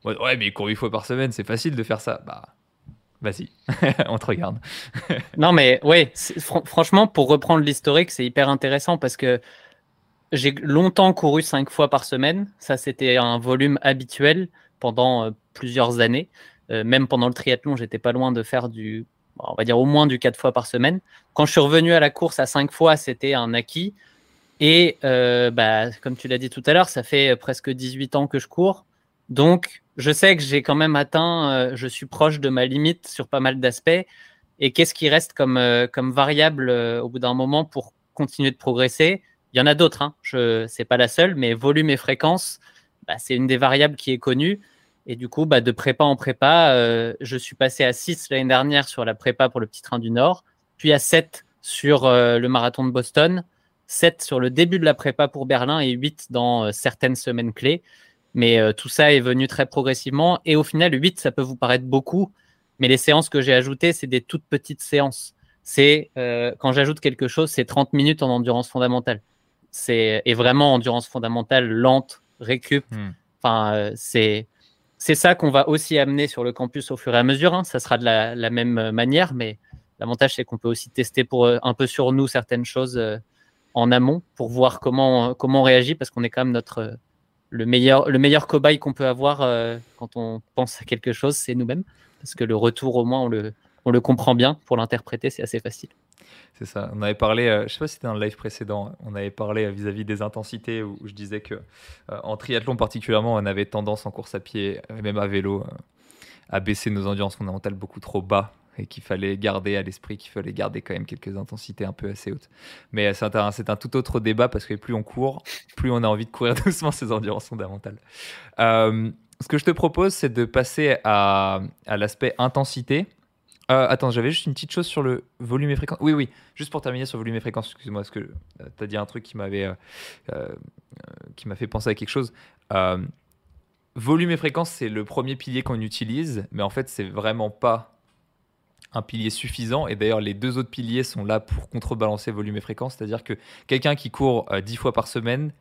vois, ouais, mais il court 8 fois par semaine, c'est facile de faire ça. Bah Vas-y, [LAUGHS] on te regarde. [LAUGHS] non, mais oui, franchement, pour reprendre l'historique, c'est hyper intéressant parce que j'ai longtemps couru cinq fois par semaine. Ça, c'était un volume habituel pendant euh, plusieurs années. Euh, même pendant le triathlon, j'étais pas loin de faire du, on va dire au moins du quatre fois par semaine. Quand je suis revenu à la course à cinq fois, c'était un acquis. Et euh, bah, comme tu l'as dit tout à l'heure, ça fait presque 18 ans que je cours. Donc, je sais que j'ai quand même atteint, euh, je suis proche de ma limite sur pas mal d'aspects. Et qu'est-ce qui reste comme, euh, variable euh, au bout d'un moment pour continuer de progresser? Il y en a d'autres, hein. ce n'est pas la seule, mais volume et fréquence, bah, c'est une des variables qui est connue. Et du coup, bah, de prépa en prépa, je suis passé à 6 l'année dernière sur la prépa pour le petit train du Nord, puis à 7 sur le marathon de Boston, 7 sur le début de la prépa pour Berlin et 8 dans certaines semaines clés. Mais euh, tout ça est venu très progressivement. Et au final, 8, ça peut vous paraître beaucoup. Mais les séances que j'ai ajoutées, c'est des toutes petites séances. C'est euh, quand j'ajoute quelque chose, c'est 30 minutes en endurance fondamentale. C'est et vraiment endurance fondamentale lente, récup. Hmm. Enfin, euh, c'est c'est ça qu'on va aussi amener sur le campus au fur et à mesure. Hein. Ça sera de la, la même manière, mais l'avantage c'est qu'on peut aussi tester pour un peu sur nous certaines choses en amont pour voir comment comment on réagit parce qu'on est quand même notre le meilleur, le meilleur cobaye qu'on peut avoir euh, quand on pense à quelque chose, c'est nous-mêmes. Parce que le retour, au moins, on le, on le comprend bien. Pour l'interpréter, c'est assez facile. C'est ça. On avait parlé, euh, je sais pas si c'était dans le live précédent, on avait parlé euh, vis-à-vis des intensités où, je disais que en triathlon particulièrement, on avait tendance en course à pied même à vélo à baisser nos endurances fondamentales beaucoup trop bas et qu'il fallait garder à l'esprit qu'il fallait garder quand même quelques intensités un peu assez hautes. Mais c'est un, tout autre débat parce que plus on court, plus on a envie de courir [LAUGHS] doucement ces endurances fondamentales. Euh, ce que je te propose, c'est de passer à, l'aspect intensité. Euh, attends, j'avais juste une petite chose sur le volume et fréquence. Oui, oui, juste pour terminer sur volume et fréquence, excuse-moi, parce que euh, tu as dit un truc qui m'avait qui m'a fait penser à quelque chose. volume et fréquence, c'est le premier pilier qu'on utilise, mais en fait, c'est vraiment pas un pilier suffisant. Et d'ailleurs, les deux autres piliers sont là pour contrebalancer volume et fréquence. C'est-à-dire que quelqu'un qui court euh, dix 10 fois par semaine,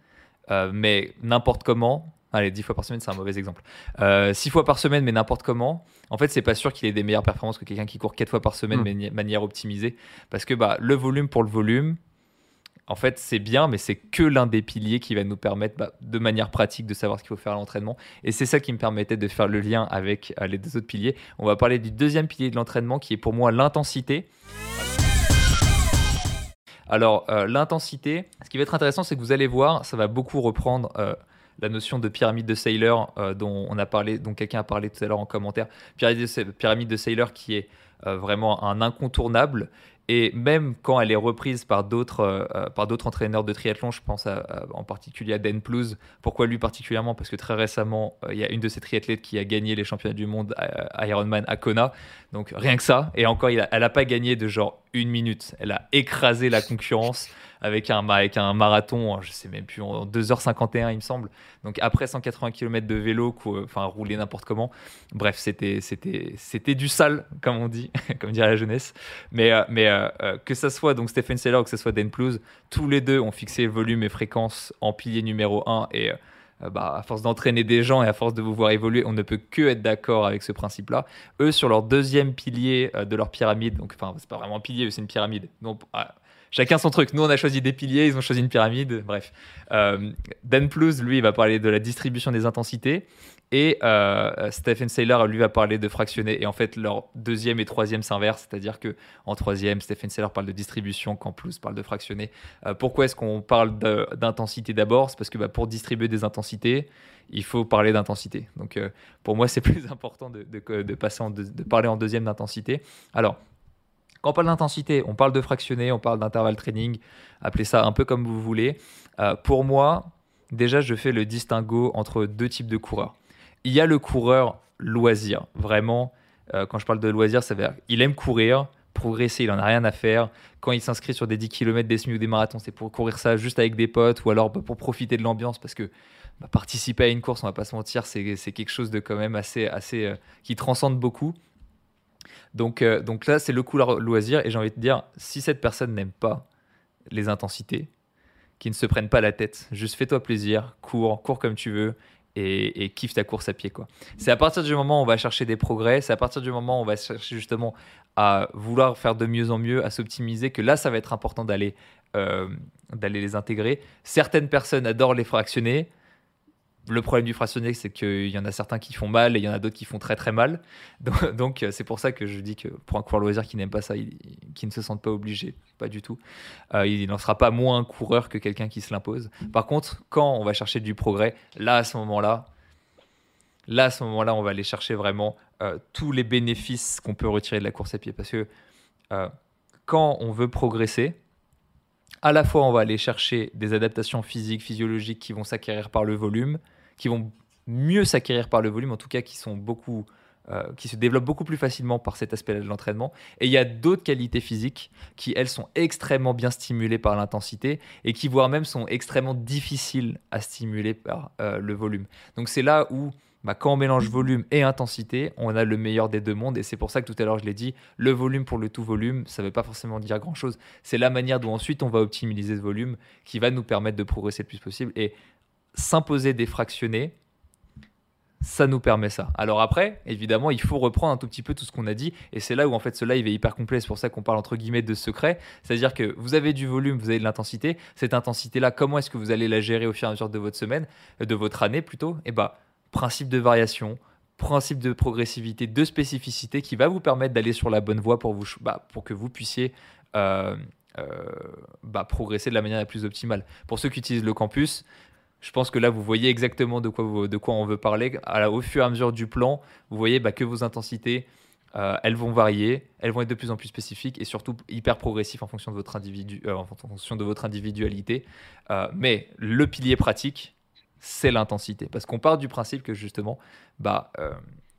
euh, mais n'importe comment, allez, 10 fois par semaine, c'est un mauvais exemple. 6 euh, fois par semaine, mais n'importe comment, en fait, c'est pas sûr qu'il ait des meilleures performances que quelqu'un qui court 4 fois par semaine, hmm. mais de manière optimisée. Parce que bah, le volume pour le volume, en fait, c'est bien, mais c'est que l'un des piliers qui va nous permettre bah, de manière pratique de savoir ce qu'il faut faire à l'entraînement. Et c'est ça qui me permettait de faire le lien avec euh, les deux autres piliers. On va parler du deuxième pilier de l'entraînement qui est pour moi l'intensité. Alors, euh, l'intensité, ce qui va être intéressant, c'est que vous allez voir, ça va beaucoup reprendre euh, la notion de pyramide de Sailor dont on a parlé, dont quelqu'un a parlé tout à l'heure en commentaire. Pyramide de, pyramide de Sailor qui est vraiment un incontournable et même quand elle est reprise par d'autres euh, d'autres entraîneurs de triathlon, je pense en particulier à Dan Plus. Pourquoi lui particulièrement? Parce que très récemment, euh, il y a une de ces triathlètes qui a gagné les championnats du monde à, Ironman à Kona. Donc rien que ça. Et encore, elle n'a pas gagné de genre une minute. Elle a écrasé la concurrence avec un, avec un marathon, je sais même plus, en 2h51 il me semble. Donc après 180 km de vélo, enfin rouler n'importe comment. Bref, c'était, du sale, comme on dit, [LAUGHS] comme dirait la jeunesse. Mais, euh, mais euh, euh, que ça soit donc Stephen Seller ou que ce soit Dan Plus, tous les deux ont fixé volume et fréquence en pilier numéro 1 et bah, à force d'entraîner des gens et à force de vous voir évoluer, on ne peut que être d'accord avec ce principe-là. Eux, sur leur deuxième pilier de leur pyramide, donc enfin, c'est pas vraiment un pilier, c'est une pyramide. Donc, ah, chacun son truc. Nous, on a choisi des piliers, ils ont choisi une pyramide. Bref. Euh, Dan Plus, lui, va parler de la distribution des intensités. Et euh, Stephen Saylor, lui, va parler de fractionner. Et en fait, leur deuxième et troisième s'inversent. C'est-à-dire que en troisième, Stephen Saylor parle de distribution, quand Plus parle de fractionner. Euh, pourquoi est-ce qu'on parle d'intensité d'abord? C'est parce que bah, pour distribuer des intensités, il faut parler d'intensité. Donc, pour moi, c'est [LAUGHS] plus important de, passer de parler en deuxième d'intensité. Alors, quand on parle d'intensité, on parle de fractionner, on parle d'intervalle training, appelez ça un peu comme vous voulez. Euh, pour moi, déjà, je fais le distinguo entre deux types de coureurs. Il y a le coureur loisir, vraiment. Euh, quand je parle de loisir, ça veut dire il aime courir, progresser, il en a rien à faire. Quand il s'inscrit sur des 10 km, des semi ou des marathons, c'est pour courir ça juste avec des potes ou alors pour profiter de l'ambiance parce que bah, participer à une course, on va pas se mentir, c'est quelque chose de quand même assez, assez euh, qui transcende beaucoup. Donc, euh, donc là, c'est le coup loisir. Et j'ai envie de dire, si cette personne n'aime pas les intensités, qui ne se prennent pas la tête, juste fais-toi plaisir, cours, cours comme tu veux. Et, kiffe ta course à pied. quoi. C'est à partir du moment où on va chercher des progrès, c'est à partir du moment où on va chercher justement à vouloir faire de mieux en mieux, à s'optimiser, que là, ça va être important d'aller euh, d'aller les intégrer. Certaines personnes adorent les fractionner, le problème du fractionné, c'est qu'il y en a certains qui font mal et il y en a d'autres qui font très très mal. [LAUGHS] Donc c'est pour ça que je dis que pour un coureur loisir qui n'aime pas ça, qui ne se sente pas obligé, pas du tout, euh, il n'en sera pas moins coureur que quelqu'un qui se l'impose. Par contre, quand on va chercher du progrès, là à ce moment-là, là à ce moment-là, on va aller chercher vraiment euh, tous les bénéfices qu'on peut retirer de la course à pied. Parce que euh, quand on veut progresser, à la fois on va aller chercher des adaptations physiques, physiologiques qui vont s'acquérir par le volume, qui vont mieux s'acquérir par le volume, en tout cas qui sont beaucoup, euh, qui se développent beaucoup plus facilement par cet aspect-là de l'entraînement. Et il y a d'autres qualités physiques qui, elles, sont extrêmement bien stimulées par l'intensité et qui, voire même, sont extrêmement difficiles à stimuler par euh, le volume. Donc c'est là où bah, quand on mélange volume et intensité, on a le meilleur des deux mondes. Et c'est pour ça que tout à l'heure, je l'ai dit, le volume pour le tout volume, ça ne veut pas forcément dire grand-chose. C'est la manière dont ensuite on va optimiser ce volume qui va nous permettre de progresser le plus possible. Et s'imposer des fractionnés, ça nous permet ça. Alors après, évidemment, il faut reprendre un tout petit peu tout ce qu'on a dit, et c'est là où en fait ce live est hyper complet, c'est pour ça qu'on parle entre guillemets de secret, c'est-à-dire que vous avez du volume, vous avez de l'intensité, cette intensité-là, comment est-ce que vous allez la gérer au fur et à mesure de votre semaine, de votre année plutôt? Et eh bah, principe de variation, principe de progressivité, de spécificité qui va vous permettre d'aller sur la bonne voie pour, vous, bah, pour que vous puissiez euh, euh, bah, progresser de la manière la plus optimale. Pour ceux qui utilisent le campus, je pense que là, vous voyez exactement de quoi, de quoi on veut parler. au fur et à mesure du plan, vous voyez bah, que vos intensités, euh, elles vont varier, elles vont être de plus en plus spécifiques et surtout hyper progressifs en fonction de votre, individu, en fonction de votre individualité. Mais le pilier pratique, c'est l'intensité. Parce qu'on part du principe que justement, bah,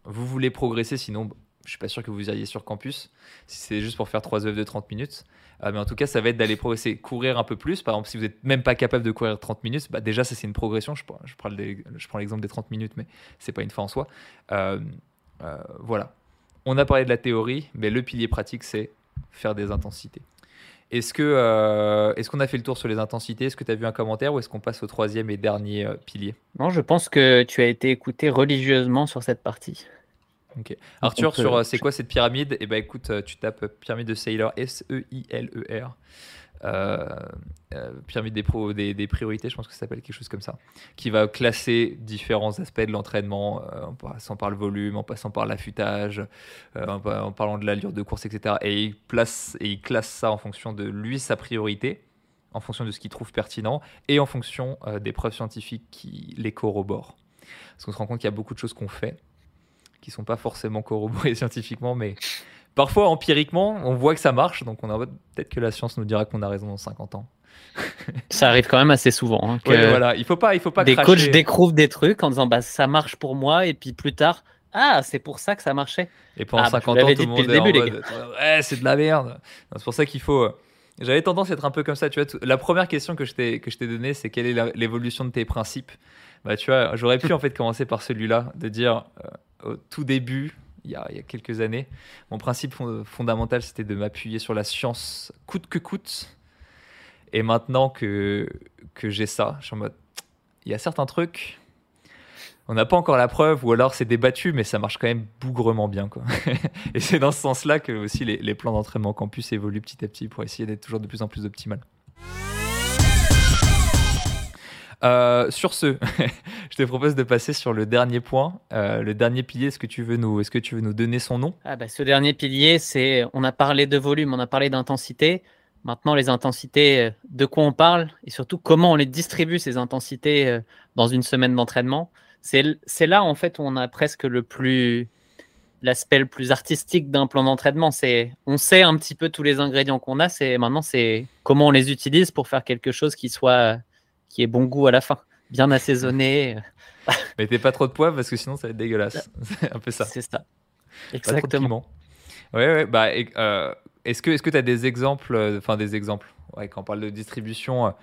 vous voulez progresser, sinon je suis pas sûr que vous iriez sur campus si c'est juste pour faire trois œuvres de 30 minutes. Euh, mais en tout cas, ça va être d'aller progresser, courir un peu plus. Par exemple, si vous n'êtes même pas capable de courir 30 minutes, bah déjà, ça c'est une progression. Je, je prends, l'exemple des 30 minutes, mais c'est pas une fin en soi. Euh, euh, voilà. On a parlé de la théorie, mais le pilier pratique, c'est faire des intensités. Est-ce que est-ce qu'on a fait le tour sur les intensités? Est-ce que tu as vu un commentaire ou est-ce qu'on passe au troisième et dernier pilier? Non, je pense que tu as été écouté religieusement sur cette partie. Ok. Arthur, sur euh, c'est quoi cette pyramide? Eh ben écoute, euh, tu tapes pyramide de Sailor, S-E-I-L-E-R. Euh, pyramide des, pro, des, priorités, je pense que ça s'appelle quelque chose comme ça, qui va classer différents aspects de l'entraînement, en passant par le volume, en passant par l'affûtage, en, parlant de l'allure de course, etc. Et il, classe ça en fonction de lui, sa priorité. en fonction de ce qu'ils trouvent pertinent et en fonction des preuves scientifiques qui les corroborent. Parce qu'on se rend compte qu'il y a beaucoup de choses qu'on fait qui sont pas forcément corroborées [LAUGHS] scientifiquement, mais parfois empiriquement, on voit que ça marche. Donc on a peut-être que la science nous dira qu'on a raison dans 50 ans. [LAUGHS] ça arrive quand même assez souvent. Hein, que voilà, il faut pas, il faut pas. Des coachs découvrent des trucs en disant bah ça marche pour moi et puis plus tard. Ah, c'est pour ça que ça marchait. Et pendant 50 ah, bah, ans, tout le monde est début, mode, [LAUGHS] ouais, c'est de la merde. C'est pour ça qu'il faut. Euh, j'avais tendance à être un peu comme ça. Tu vois, la première question que je t'ai que je t'ai donnée, c'est quelle est l'évolution de tes principes? Bah, tu vois, j'aurais pu en fait commencer par celui-là, de dire euh, au tout début, il y, a, il y, a, quelques années, mon principe fondamental, c'était de m'appuyer sur la science coûte que coûte et maintenant que, que j'ai ça, je suis en mode, il y a certains trucs, on n'a pas encore la preuve, ou alors c'est débattu, mais ça marche quand même bougrement bien. Quoi. [LAUGHS] et c'est dans ce sens-là que aussi les, les plans d'entraînement campus évoluent petit à petit pour essayer d'être toujours de plus en plus optimal. Euh, sur ce, [LAUGHS] je te propose de passer sur le dernier point, euh, le dernier pilier. Est-ce que tu veux nous, est-ce que tu veux nous donner son nom? Ah bah, Ce dernier pilier, c'est, on a parlé de volume, on a parlé d'intensité. Maintenant, les intensités, euh, de quoi on parle et surtout comment on les distribue, ces intensités, dans une semaine d'entraînement. C'est là, en fait, où on a presque le plus l'aspect le plus artistique d'un plan d'entraînement. C'est on sait un petit peu tous les ingrédients qu'on a. C'est maintenant, c'est comment on les utilise pour faire quelque chose qui soit qui ait bon goût à la fin, bien assaisonné. [LAUGHS] Mettez pas trop de poivre parce que sinon ça va être dégueulasse. [LAUGHS] C'est un peu ça. C'est ça. Exactement. Ouais, ouais, bah, euh, est-ce que tu as des exemples, euh, enfin des exemples, ouais, quand on parle de distribution,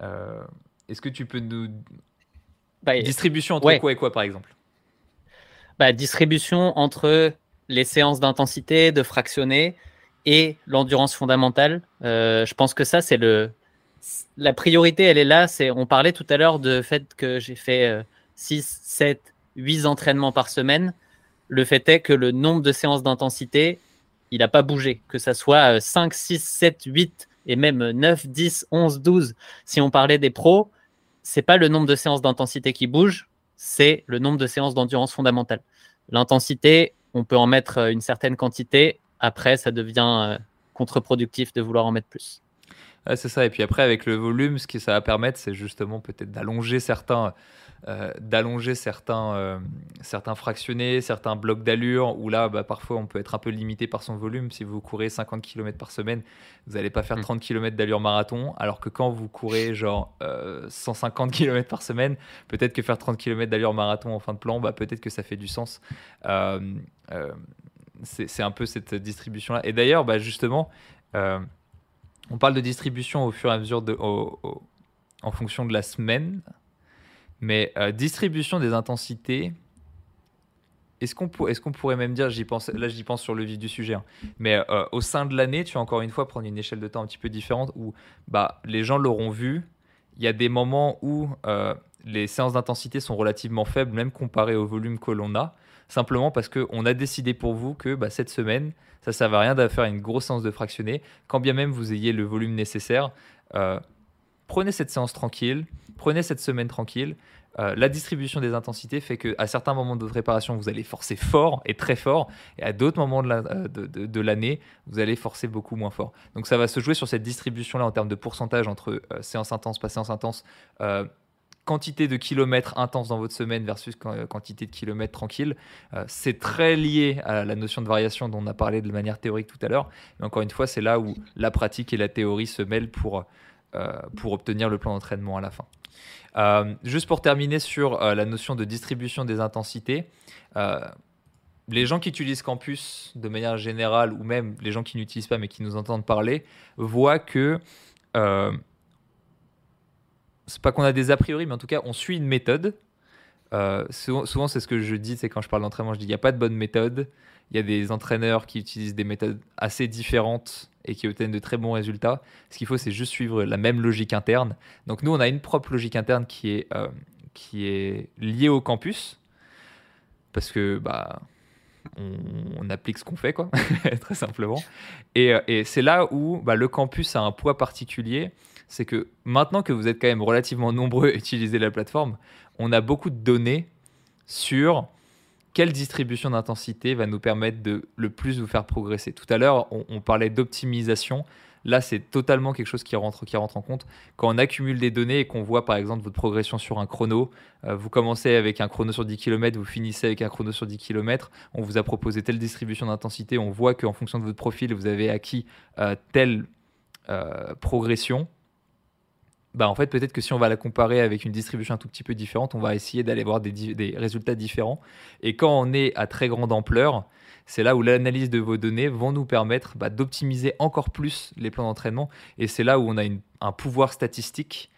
euh, est-ce que tu peux nous... Bah, distribution entre quoi et quoi par exemple? Bah, Distribution entre les séances d'intensité, de fractionner et l'endurance fondamentale. je pense que ça, c'est le... La priorité, elle est là. On parlait tout à l'heure de fait que j'ai fait 6, 7, 8 entraînements par semaine. Le fait est que le nombre de séances d'intensité il n'a pas bougé. Que ça soit 5, 6, 7, 8 et même 9, 10, 11, 12. Si on parlait des pros, c'est pas le nombre de séances d'intensité qui bouge, c'est le nombre de séances d'endurance fondamentale. L'intensité, on peut en mettre euh, une certaine quantité. Après, ça devient euh, contre-productif de vouloir en mettre plus. C'est ça. Et puis après, avec le volume, ce que ça va permettre, c'est justement peut-être d'allonger certains euh, d'allonger certains, euh, certains fractionnés, certains blocs d'allure, où là, bah, parfois, on peut être un peu limité par son volume. Si vous courez 50 km par semaine, vous n'allez pas faire 30 mm. km d'allure marathon, alors que quand vous courez genre 150 euh, [LAUGHS] km par semaine, peut-être que faire 30 km d'allure marathon en fin de plan, bah, peut-être que ça fait du sens. c'est un peu cette distribution-là. Et d'ailleurs, bah, justement, on parle de distribution au fur et à mesure de, en fonction de la semaine. Mais euh, distribution des intensités, est-ce qu'on est pourrait même dire, j'y pense, là j'y pense sur le vif du sujet, hein, mais euh, au sein de l'année, tu vas encore une fois prendre une échelle de temps un petit peu différente où bah, les gens l'auront vu, il y a des moments où euh, les séances d'intensité sont relativement faibles, même comparé au volume que l'on a, simplement parce qu'on a décidé pour vous que bah, cette semaine, ça ne sert à rien de faire une grosse séance de fractionné, quand bien même vous ayez le volume nécessaire. prenez cette séance tranquille, prenez cette semaine tranquille. Euh, la distribution des intensités fait qu'à certains moments de votre préparation, vous allez forcer fort et très fort, et à d'autres moments de l'année, vous allez forcer beaucoup moins fort. Donc ça va se jouer sur cette distribution-là en termes de pourcentage entre euh, séance intense, pas séance intense, euh, quantité de kilomètres intenses dans votre semaine versus quantité de kilomètres tranquilles. c'est très lié à la notion de variation dont on a parlé de manière théorique tout à l'heure. Mais encore une fois, c'est là où la pratique et la théorie se mêlent pour, pour obtenir le plan d'entraînement à la fin. Euh, juste pour terminer sur euh, la notion de distribution des intensités, euh, les gens qui utilisent Campus de manière générale, ou même les gens qui n'utilisent pas mais qui nous entendent parler, voient que c'est pas qu'on a des a priori, mais en tout cas, on suit une méthode. souvent, c'est ce que je dis, c'est quand je parle d'entraînement, je dis il n'y a pas de bonne méthode. Il y a des entraîneurs qui utilisent des méthodes assez différentes et qui obtiennent de très bons résultats. Ce qu'il faut, c'est juste suivre la même logique interne. Donc nous, on a une propre logique interne qui est, euh, qui est liée au campus, parce que bah, on, applique ce qu'on fait, quoi, [LAUGHS] très simplement. Et, euh, et c'est là où bah, le campus a un poids particulier. C'est que maintenant que vous êtes quand même relativement nombreux à utiliser la plateforme, on a beaucoup de données sur quelle distribution d'intensité va nous permettre de le plus vous faire progresser Tout à l'heure, on, parlait d'optimisation. Là, c'est totalement quelque chose qui rentre, qui rentre en compte. Quand on accumule des données et qu'on voit par exemple votre progression sur un chrono, euh, vous commencez avec un chrono sur 10 km, vous finissez avec un chrono sur 10 km, on vous a proposé telle distribution d'intensité, on voit qu'en fonction de votre profil, vous avez acquis euh, telle euh, progression. Bah en fait, peut-être que si on va la comparer avec une distribution un tout petit peu différente, on va essayer d'aller voir des, résultats différents. Et quand on est à très grande ampleur, c'est là où l'analyse de vos données vont nous permettre bah, d'optimiser encore plus les plans d'entraînement. Et c'est là où on a un pouvoir statistique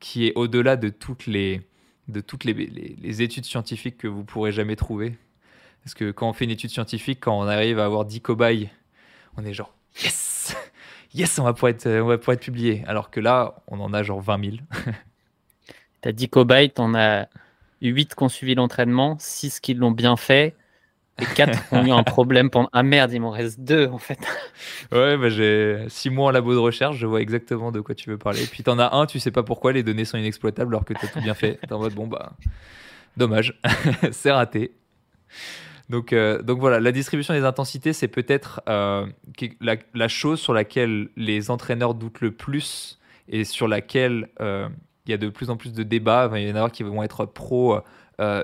qui est au-delà de toutes, les, les, études scientifiques que vous pourrez jamais trouver. Parce que quand on fait une étude scientifique, quand on arrive à avoir 10 cobayes, on est genre yes Yes, on va pouvoir être, on va pouvoir être publié. Alors que là, on en a genre 20 000. tu as 10 cobayes, on a 8 qui ont suivi l'entraînement, 6 qui l'ont bien fait, et 4 ont eu un [LAUGHS] problème pendant. Ah merde, il m'en reste 2 en fait. [LAUGHS] Ouais, bah j'ai 6 mois en labo de recherche, je vois exactement de quoi tu veux parler. Puis t'en as un, tu sais pas pourquoi les données sont inexploitables alors que t'as tout bien fait. T'es en mode bon bah, dommage, [LAUGHS] c'est raté. Donc, euh, donc voilà, la distribution des intensités, c'est peut-être euh, la, chose sur laquelle les entraîneurs doutent le plus et sur laquelle euh, il y a de plus en plus de débats. il y en a qui vont être pro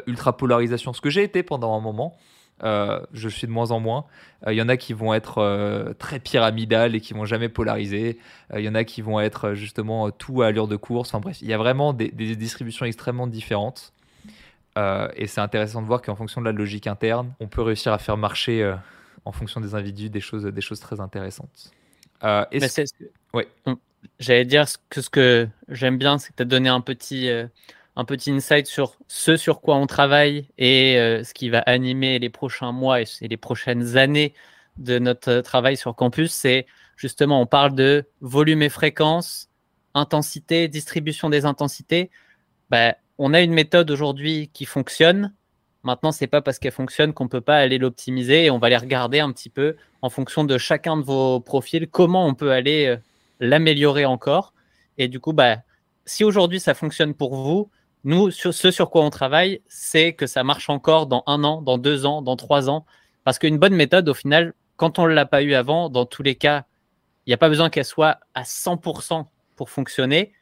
ultra polarisation, ce que j'ai été pendant un moment. Je suis de moins en moins. Il y en a qui vont être très pyramidales et qui vont jamais polariser. Il y en a qui vont être justement tout à allure de course. Enfin bref, il y a vraiment des, distributions extrêmement différentes. Et c'est intéressant de voir qu'en fonction de la logique interne, on peut réussir à faire marcher en fonction des individus des choses, des choses très intéressantes. ouais. J'allais dire que ce que j'aime bien, c'est que tu as donné un petit un petit insight sur ce sur quoi on travaille et euh, ce qui va animer les prochains mois et, les prochaines années de notre euh, travail sur campus, c'est justement, on parle de volume et fréquence, intensité, distribution des intensités. Ben, on a une méthode aujourd'hui qui fonctionne. Maintenant, c'est pas parce qu'elle fonctionne qu'on peut pas aller l'optimiser et on va aller regarder un petit peu en fonction de chacun de vos profils comment on peut aller euh, l'améliorer encore. Et du coup, bah, si aujourd'hui ça fonctionne pour vous, nous, ce sur quoi on travaille, c'est que ça marche encore dans un an, dans deux ans, dans trois ans. Parce qu'une bonne méthode, au final, quand on ne l'a pas eu avant, dans tous les cas, il n'y a pas besoin qu'elle soit à 100% pour fonctionner.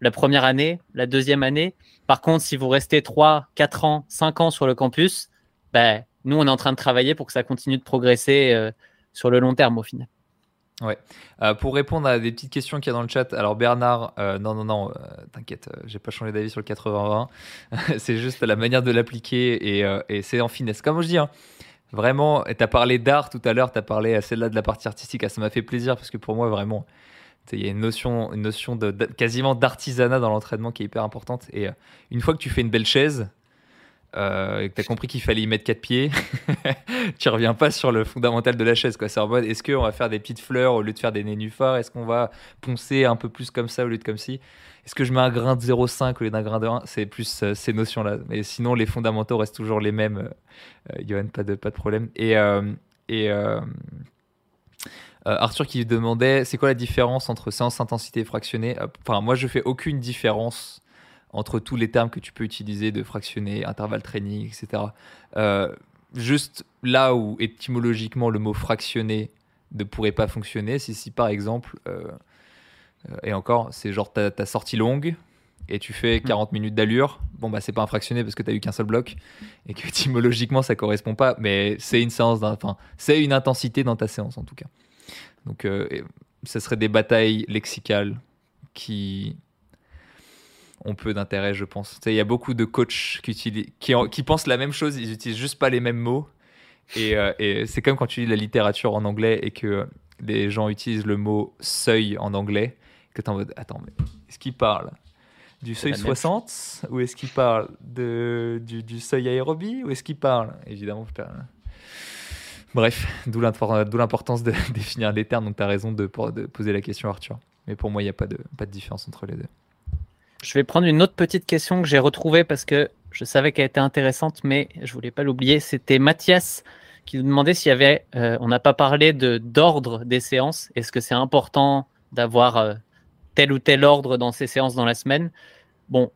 La première année, la deuxième année. Par contre, si vous restez 3, 4 ans, 5 ans sur le campus, ben, nous, on est en train de travailler pour que ça continue de progresser euh, sur le long terme au final. Ouais. Euh, pour répondre à des petites questions qu'il y a dans le chat, alors Bernard, euh, non, non, non, euh, t'inquiète, j'ai pas changé d'avis sur le 80-20. [LAUGHS] c'est juste la manière de l'appliquer et, et c'est en finesse. Comme je dis, hein, vraiment, tu as parlé d'art tout à l'heure, tu as parlé à celle-là de la partie artistique. Ah, ça m'a fait plaisir parce que pour moi, vraiment, il y a une notion, une notion de, quasiment d'artisanat dans l'entraînement qui est hyper importante. Et une fois que tu fais une belle chaise, euh, que tu as compris qu'il fallait y mettre quatre pieds, [LAUGHS] tu reviens pas sur le fondamental de la chaise. C'est en mode est-ce qu'on va faire des petites fleurs au lieu de faire des nénuphars? Est-ce qu'on va poncer un peu plus comme ça au lieu de comme ci? Est-ce que je mets un grain de 0,5 au lieu d'un grain de 1 C'est plus euh, ces notions-là. Mais sinon, les fondamentaux restent toujours les mêmes. Euh, Johan, pas de, pas de problème. Et. et Arthur qui demandait c'est quoi la différence entre séance intensité et fractionnée Enfin, moi je fais aucune différence entre tous les termes que tu peux utiliser de fractionner, intervalle training, etc. Euh, juste là où étymologiquement le mot fractionner ne pourrait pas fonctionner, c'est si par exemple, euh, euh, et encore, c'est genre ta, ta sortie longue et tu fais 40 hmm. minutes d'allure, bon bah c'est pas un fractionné parce que tu as eu qu'un seul bloc et que [LAUGHS] étymologiquement ça correspond pas, mais c'est une séance, enfin c'est une intensité dans ta séance en tout cas. Donc ce serait des batailles lexicales qui ont peu d'intérêt, je pense. Il y a beaucoup de coachs qui, qui, qui, pensent la même chose, ils utilisent juste pas les mêmes mots. Et, euh, et c'est comme quand tu lis la littérature en anglais et que des gens utilisent le mot seuil en anglais, que tu es en mode, attends, mais est-ce qu'ils parlent du seuil 60 ou est-ce qu'ils parlent de, du, du, seuil aérobie ou est-ce qu'ils parlent Évidemment, Bref, d'où l'importance de [LAUGHS] définir les termes. Donc, tu as raison de, poser la question, Arthur. Mais pour moi, il n'y a pas de, différence entre les deux. Je vais prendre une autre petite question que j'ai retrouvée parce que je savais qu'elle était intéressante, mais je voulais pas l'oublier. C'était Mathias qui nous demandait s'il y avait, euh, on n'a pas parlé de d'ordre des séances. Est-ce que c'est important d'avoir euh, tel ou tel ordre dans ces séances dans la semaine? Bon,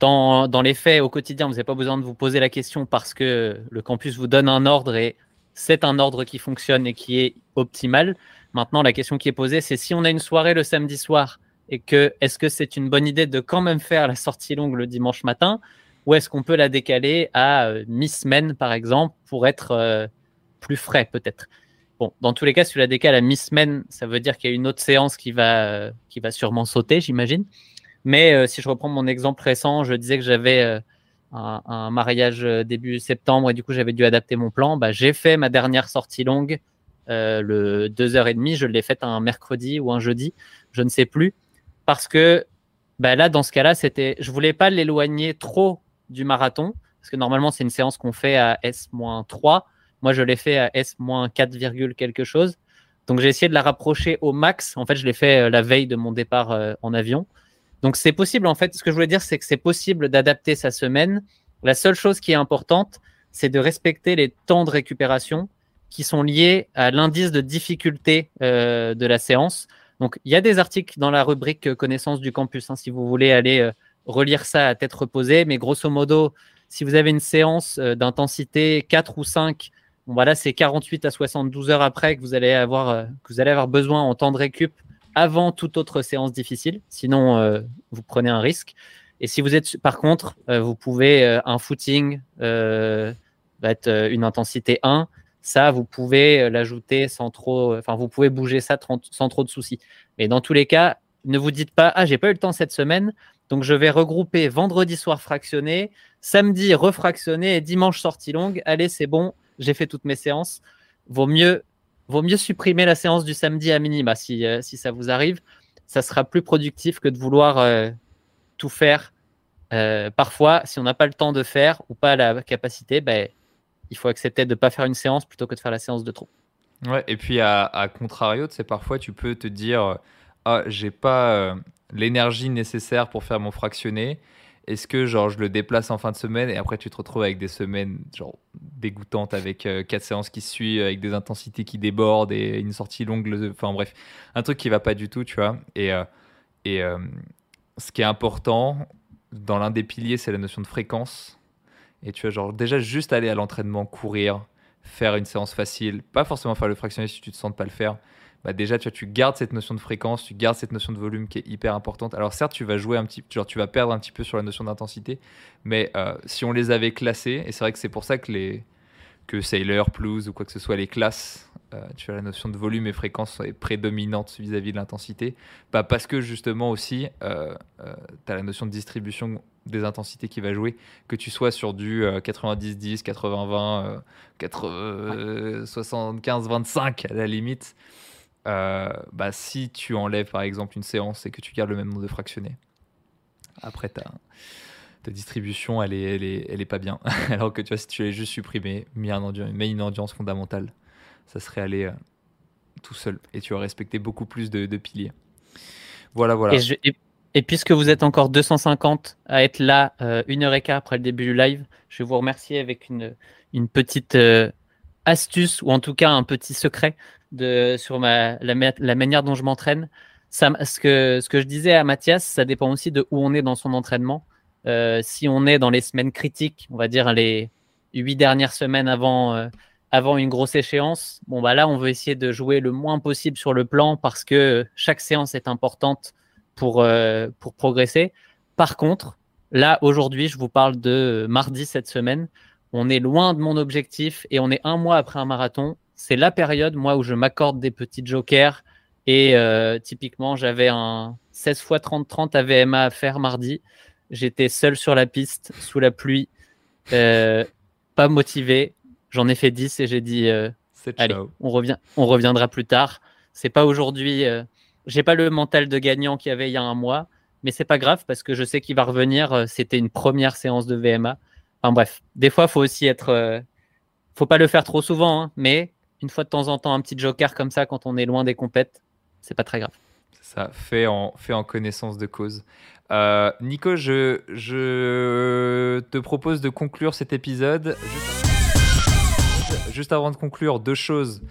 dans, dans, les faits, au quotidien, vous n'avez pas besoin de vous poser la question parce que le campus vous donne un ordre et c'est un ordre qui fonctionne et qui est optimal. Maintenant, la question qui est posée, c'est si on a une soirée le samedi soir et que est-ce que c'est une bonne idée de quand même faire la sortie longue le dimanche matin ou est-ce qu'on peut la décaler à euh, mi-semaine par exemple pour être euh, plus frais peut-être? Bon, dans tous les cas, si tu la décales à mi-semaine, ça veut dire qu'il y a une autre séance qui va, euh, qui va sûrement sauter, j'imagine. Mais si je reprends mon exemple récent, je disais que j'avais un, mariage début septembre et du coup j'avais dû adapter mon plan. Bah, j'ai fait ma dernière sortie longue le 2h30, je l'ai faite un mercredi ou un jeudi, je ne sais plus parce que bah là, dans ce cas-là, c'était, je voulais pas l'éloigner trop du marathon, parce que normalement, c'est une séance qu'on fait à S-3. Moi, je l'ai fait à S-4, quelque chose. Donc, j'ai essayé de la rapprocher au max. En fait, je l'ai fait euh, la veille de mon départ euh, en avion. Donc, c'est possible. En fait, ce que je voulais dire, c'est que c'est possible d'adapter sa semaine. La seule chose qui est importante, c'est de respecter les temps de récupération qui sont liés à l'indice de difficulté euh, de la séance. Donc, il y a des articles dans la rubrique connaissance du campus, hein, si vous voulez aller euh, relire ça à tête reposée. Mais grosso modo, si vous avez une séance euh, d'intensité 4 ou 5, bon, voilà, c'est 48 à 72 heures après que vous allez avoir, que vous allez avoir besoin en temps de récup avant toute autre séance difficile. Sinon, vous prenez un risque. Et si vous êtes, par contre, vous pouvez un footing être une intensité 1 ça, vous pouvez euh, l'ajouter sans trop, euh, enfin, vous pouvez bouger ça sans trop de soucis. Mais dans tous les cas, ne vous dites pas, ah, j'ai pas eu le temps cette semaine, donc je vais regrouper vendredi soir fractionné, samedi refractionné et dimanche sortie longue. Allez, c'est bon, j'ai fait toutes mes séances. Vaut mieux, vaut mieux supprimer la séance du samedi à minima si, euh, si ça vous arrive. Ça sera plus productif que de vouloir tout faire. parfois, si on n'a pas le temps de faire ou pas la capacité, ben, il faut accepter de ne pas faire une séance plutôt que de faire la séance de trop. Ouais, et puis à, contrario, parfois tu peux te dire ah j'ai pas euh, l'énergie nécessaire pour faire mon fractionné. Est-ce que genre je le déplace en fin de semaine et après tu te retrouves avec des semaines genre dégoûtantes avec euh, quatre séances qui suivent, avec des intensités qui débordent et une sortie longue, enfin bref, un truc qui va pas du tout, tu vois. Et, euh, et ce qui est important dans l'un des piliers, c'est la notion de fréquence. Et tu vois, genre, déjà, juste aller à l'entraînement, courir, faire une séance facile, pas forcément faire le fractionné si tu te sens pas le faire. Bah déjà, tu, vois, tu gardes cette notion de fréquence, tu gardes cette notion de volume qui est hyper importante. Alors certes, tu vas jouer un petit, genre tu vas perdre un petit peu sur la notion d'intensité, mais euh, si on les avait classés, et c'est vrai que c'est pour ça que les que Sailor, Plus ou quoi que ce soit les classes, euh, tu as la notion de volume et fréquence est prédominante vis-à-vis de l'intensité, bah parce que justement aussi, euh, tu as la notion de distribution des intensités qui va jouer, que tu sois sur du 90-10, 80-20, 75-25 à la limite. Euh, bah, si tu enlèves par exemple une séance et que tu gardes le même nombre de fractionnés, après ta, ta distribution elle est, elle, est, elle est pas bien. [LAUGHS] Alors que tu vois, si tu l'avais juste supprimé, mis, un mais une audience fondamentale, ça serait allé euh, tout seul et tu aurais respecté beaucoup plus de, piliers. Voilà, voilà. Et puisque vous êtes encore 250 à être là euh, une heure et quart après le début du live, je vais vous remercier avec une, une petite euh, astuce ou en tout cas un petit secret de, sur la, manière dont je m'entraîne. Ce que, ce que je disais à Mathias, ça dépend aussi de où on est dans son entraînement. Euh, si on est dans les semaines critiques, on va dire les huit dernières semaines avant, avant une grosse échéance, bon bah là on veut essayer de jouer le moins possible sur le plan parce que chaque séance est importante pour, euh, pour progresser. Par contre, là, aujourd'hui, je vous parle de mardi cette semaine. On est loin de mon objectif et on est un mois après un marathon. C'est la période, moi, où je m'accorde des petits jokers. Et euh, typiquement, j'avais un 16 x 30-30 AVMA à faire mardi. J'étais seul sur la piste, sous la pluie, euh, pas motivé. J'en ai fait 10 et j'ai dit allez, on, revient, on reviendra plus tard. C'est pas aujourd'hui j'ai pas le mental de gagnant qu'il y avait il y a un mois, mais c'est pas grave parce que je sais qu'il va revenir. Euh, c'était une première séance de VMA. Enfin bref, des fois, faut aussi être. Euh, faut pas le faire trop souvent, hein, mais une fois de temps en temps, un petit joker comme ça quand on est loin des compètes, c'est pas très grave. Ça fait en, fait en connaissance de cause. Euh, Nico, je, te propose de conclure cet épisode. Juste, juste avant de conclure, deux choses.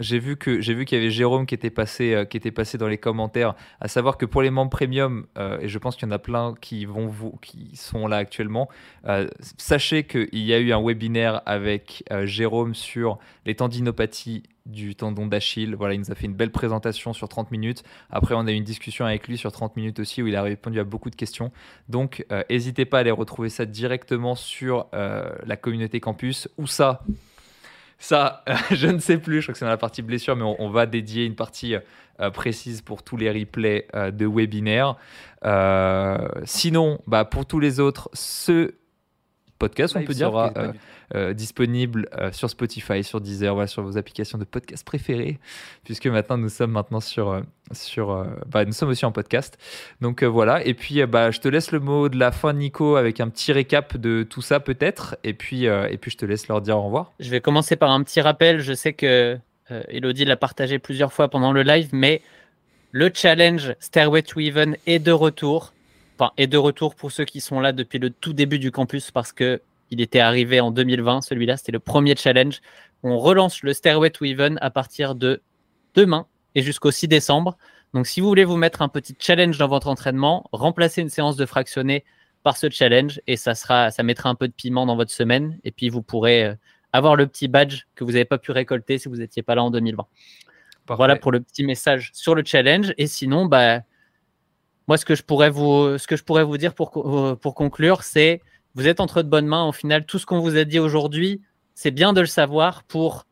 J'ai vu que j'ai vu qu'il y avait Jérôme qui était passé euh, qui était passé dans les commentaires, à savoir que pour les membres premium, euh, et je pense qu'il y en a plein qui vont qui sont là actuellement, euh, sachez qu'il y a eu un webinaire avec Jérôme sur les tendinopathies du tendon d'Achille. Voilà, il nous a fait une belle présentation sur 30 minutes. Après, on a eu une discussion avec lui sur 30 minutes aussi où il a répondu à beaucoup de questions. Donc, n'hésitez pas à aller retrouver ça directement sur la communauté campus. Où ça? Ça, [LAUGHS] je ne sais plus, je crois que c'est dans la partie blessure, mais on, va dédier une partie euh, précise pour tous les replays euh, de webinaire. Euh, sinon, bah, pour tous les autres, ce podcast, on peut dire, sera euh, euh, disponible euh, sur Spotify, sur Deezer, voilà, sur vos applications de podcast préférées, puisque maintenant nous sommes maintenant sur, sur bah, nous sommes aussi en podcast. Donc voilà. Et puis bah, je te laisse le mot de la fin, Nico, avec un petit récap de tout ça peut-être, et puis et puis je te laisse leur dire au revoir. Je vais commencer par un petit rappel. Je sais que Elodie l'a partagé plusieurs fois pendant le live, mais le challenge Stairway to Even est de retour et de retour pour ceux qui sont là depuis le tout début du campus parce que il était arrivé en 2020. Celui-là, c'était le premier challenge. On relance le Stairway to Even à partir de demain et jusqu'au 6 décembre. Donc, si vous voulez vous mettre un petit challenge dans votre entraînement, remplacez une séance de fractionné par ce challenge et ça sera, ça mettra un peu de piment dans votre semaine et puis vous pourrez euh, avoir le petit badge que vous n'avez pas pu récolter si vous n'étiez pas là en 2020. Voilà pour le petit message sur le challenge. Et sinon, bah, moi, ce que je pourrais vous, dire pour, euh, pour conclure, c'est vous êtes entre de bonnes mains. Au final, tout ce qu'on vous a dit aujourd'hui, c'est bien de le savoir pour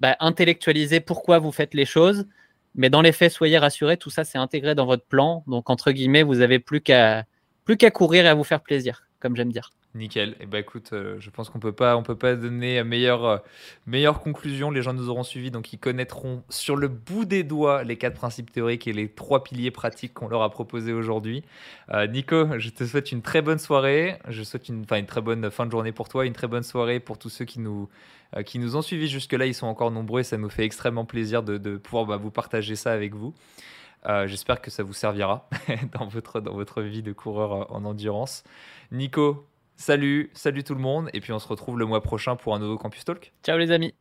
bah, intellectualiser pourquoi vous faites les choses. Mais dans les faits, soyez rassurés, tout ça, c'est intégré dans votre plan. Donc, entre guillemets, vous n'avez plus qu'à plus qu'à courir et à vous faire plaisir, comme j'aime dire. Nickel. Et eh ben écoute, euh, je pense qu'on peut pas, on peut pas donner meilleure, euh, meilleure conclusion. Les gens nous auront suivis, donc ils connaîtront sur le bout des doigts les quatre principes théoriques et les trois piliers pratiques qu'on leur a proposés aujourd'hui. Euh, Nico, je te souhaite une très bonne soirée. Je souhaite une, une très bonne fin de journée pour toi, une très bonne soirée pour tous ceux qui nous, qui nous ont suivis jusque-là. Ils sont encore nombreux et ça nous fait extrêmement plaisir de, pouvoir bah, vous partager ça avec vous. J'espère que ça vous servira [LAUGHS] dans votre, dans votre vie de coureur en endurance. Nico, Salut, salut tout le monde, et puis on se retrouve le mois prochain pour un nouveau Campus Talk. Ciao les amis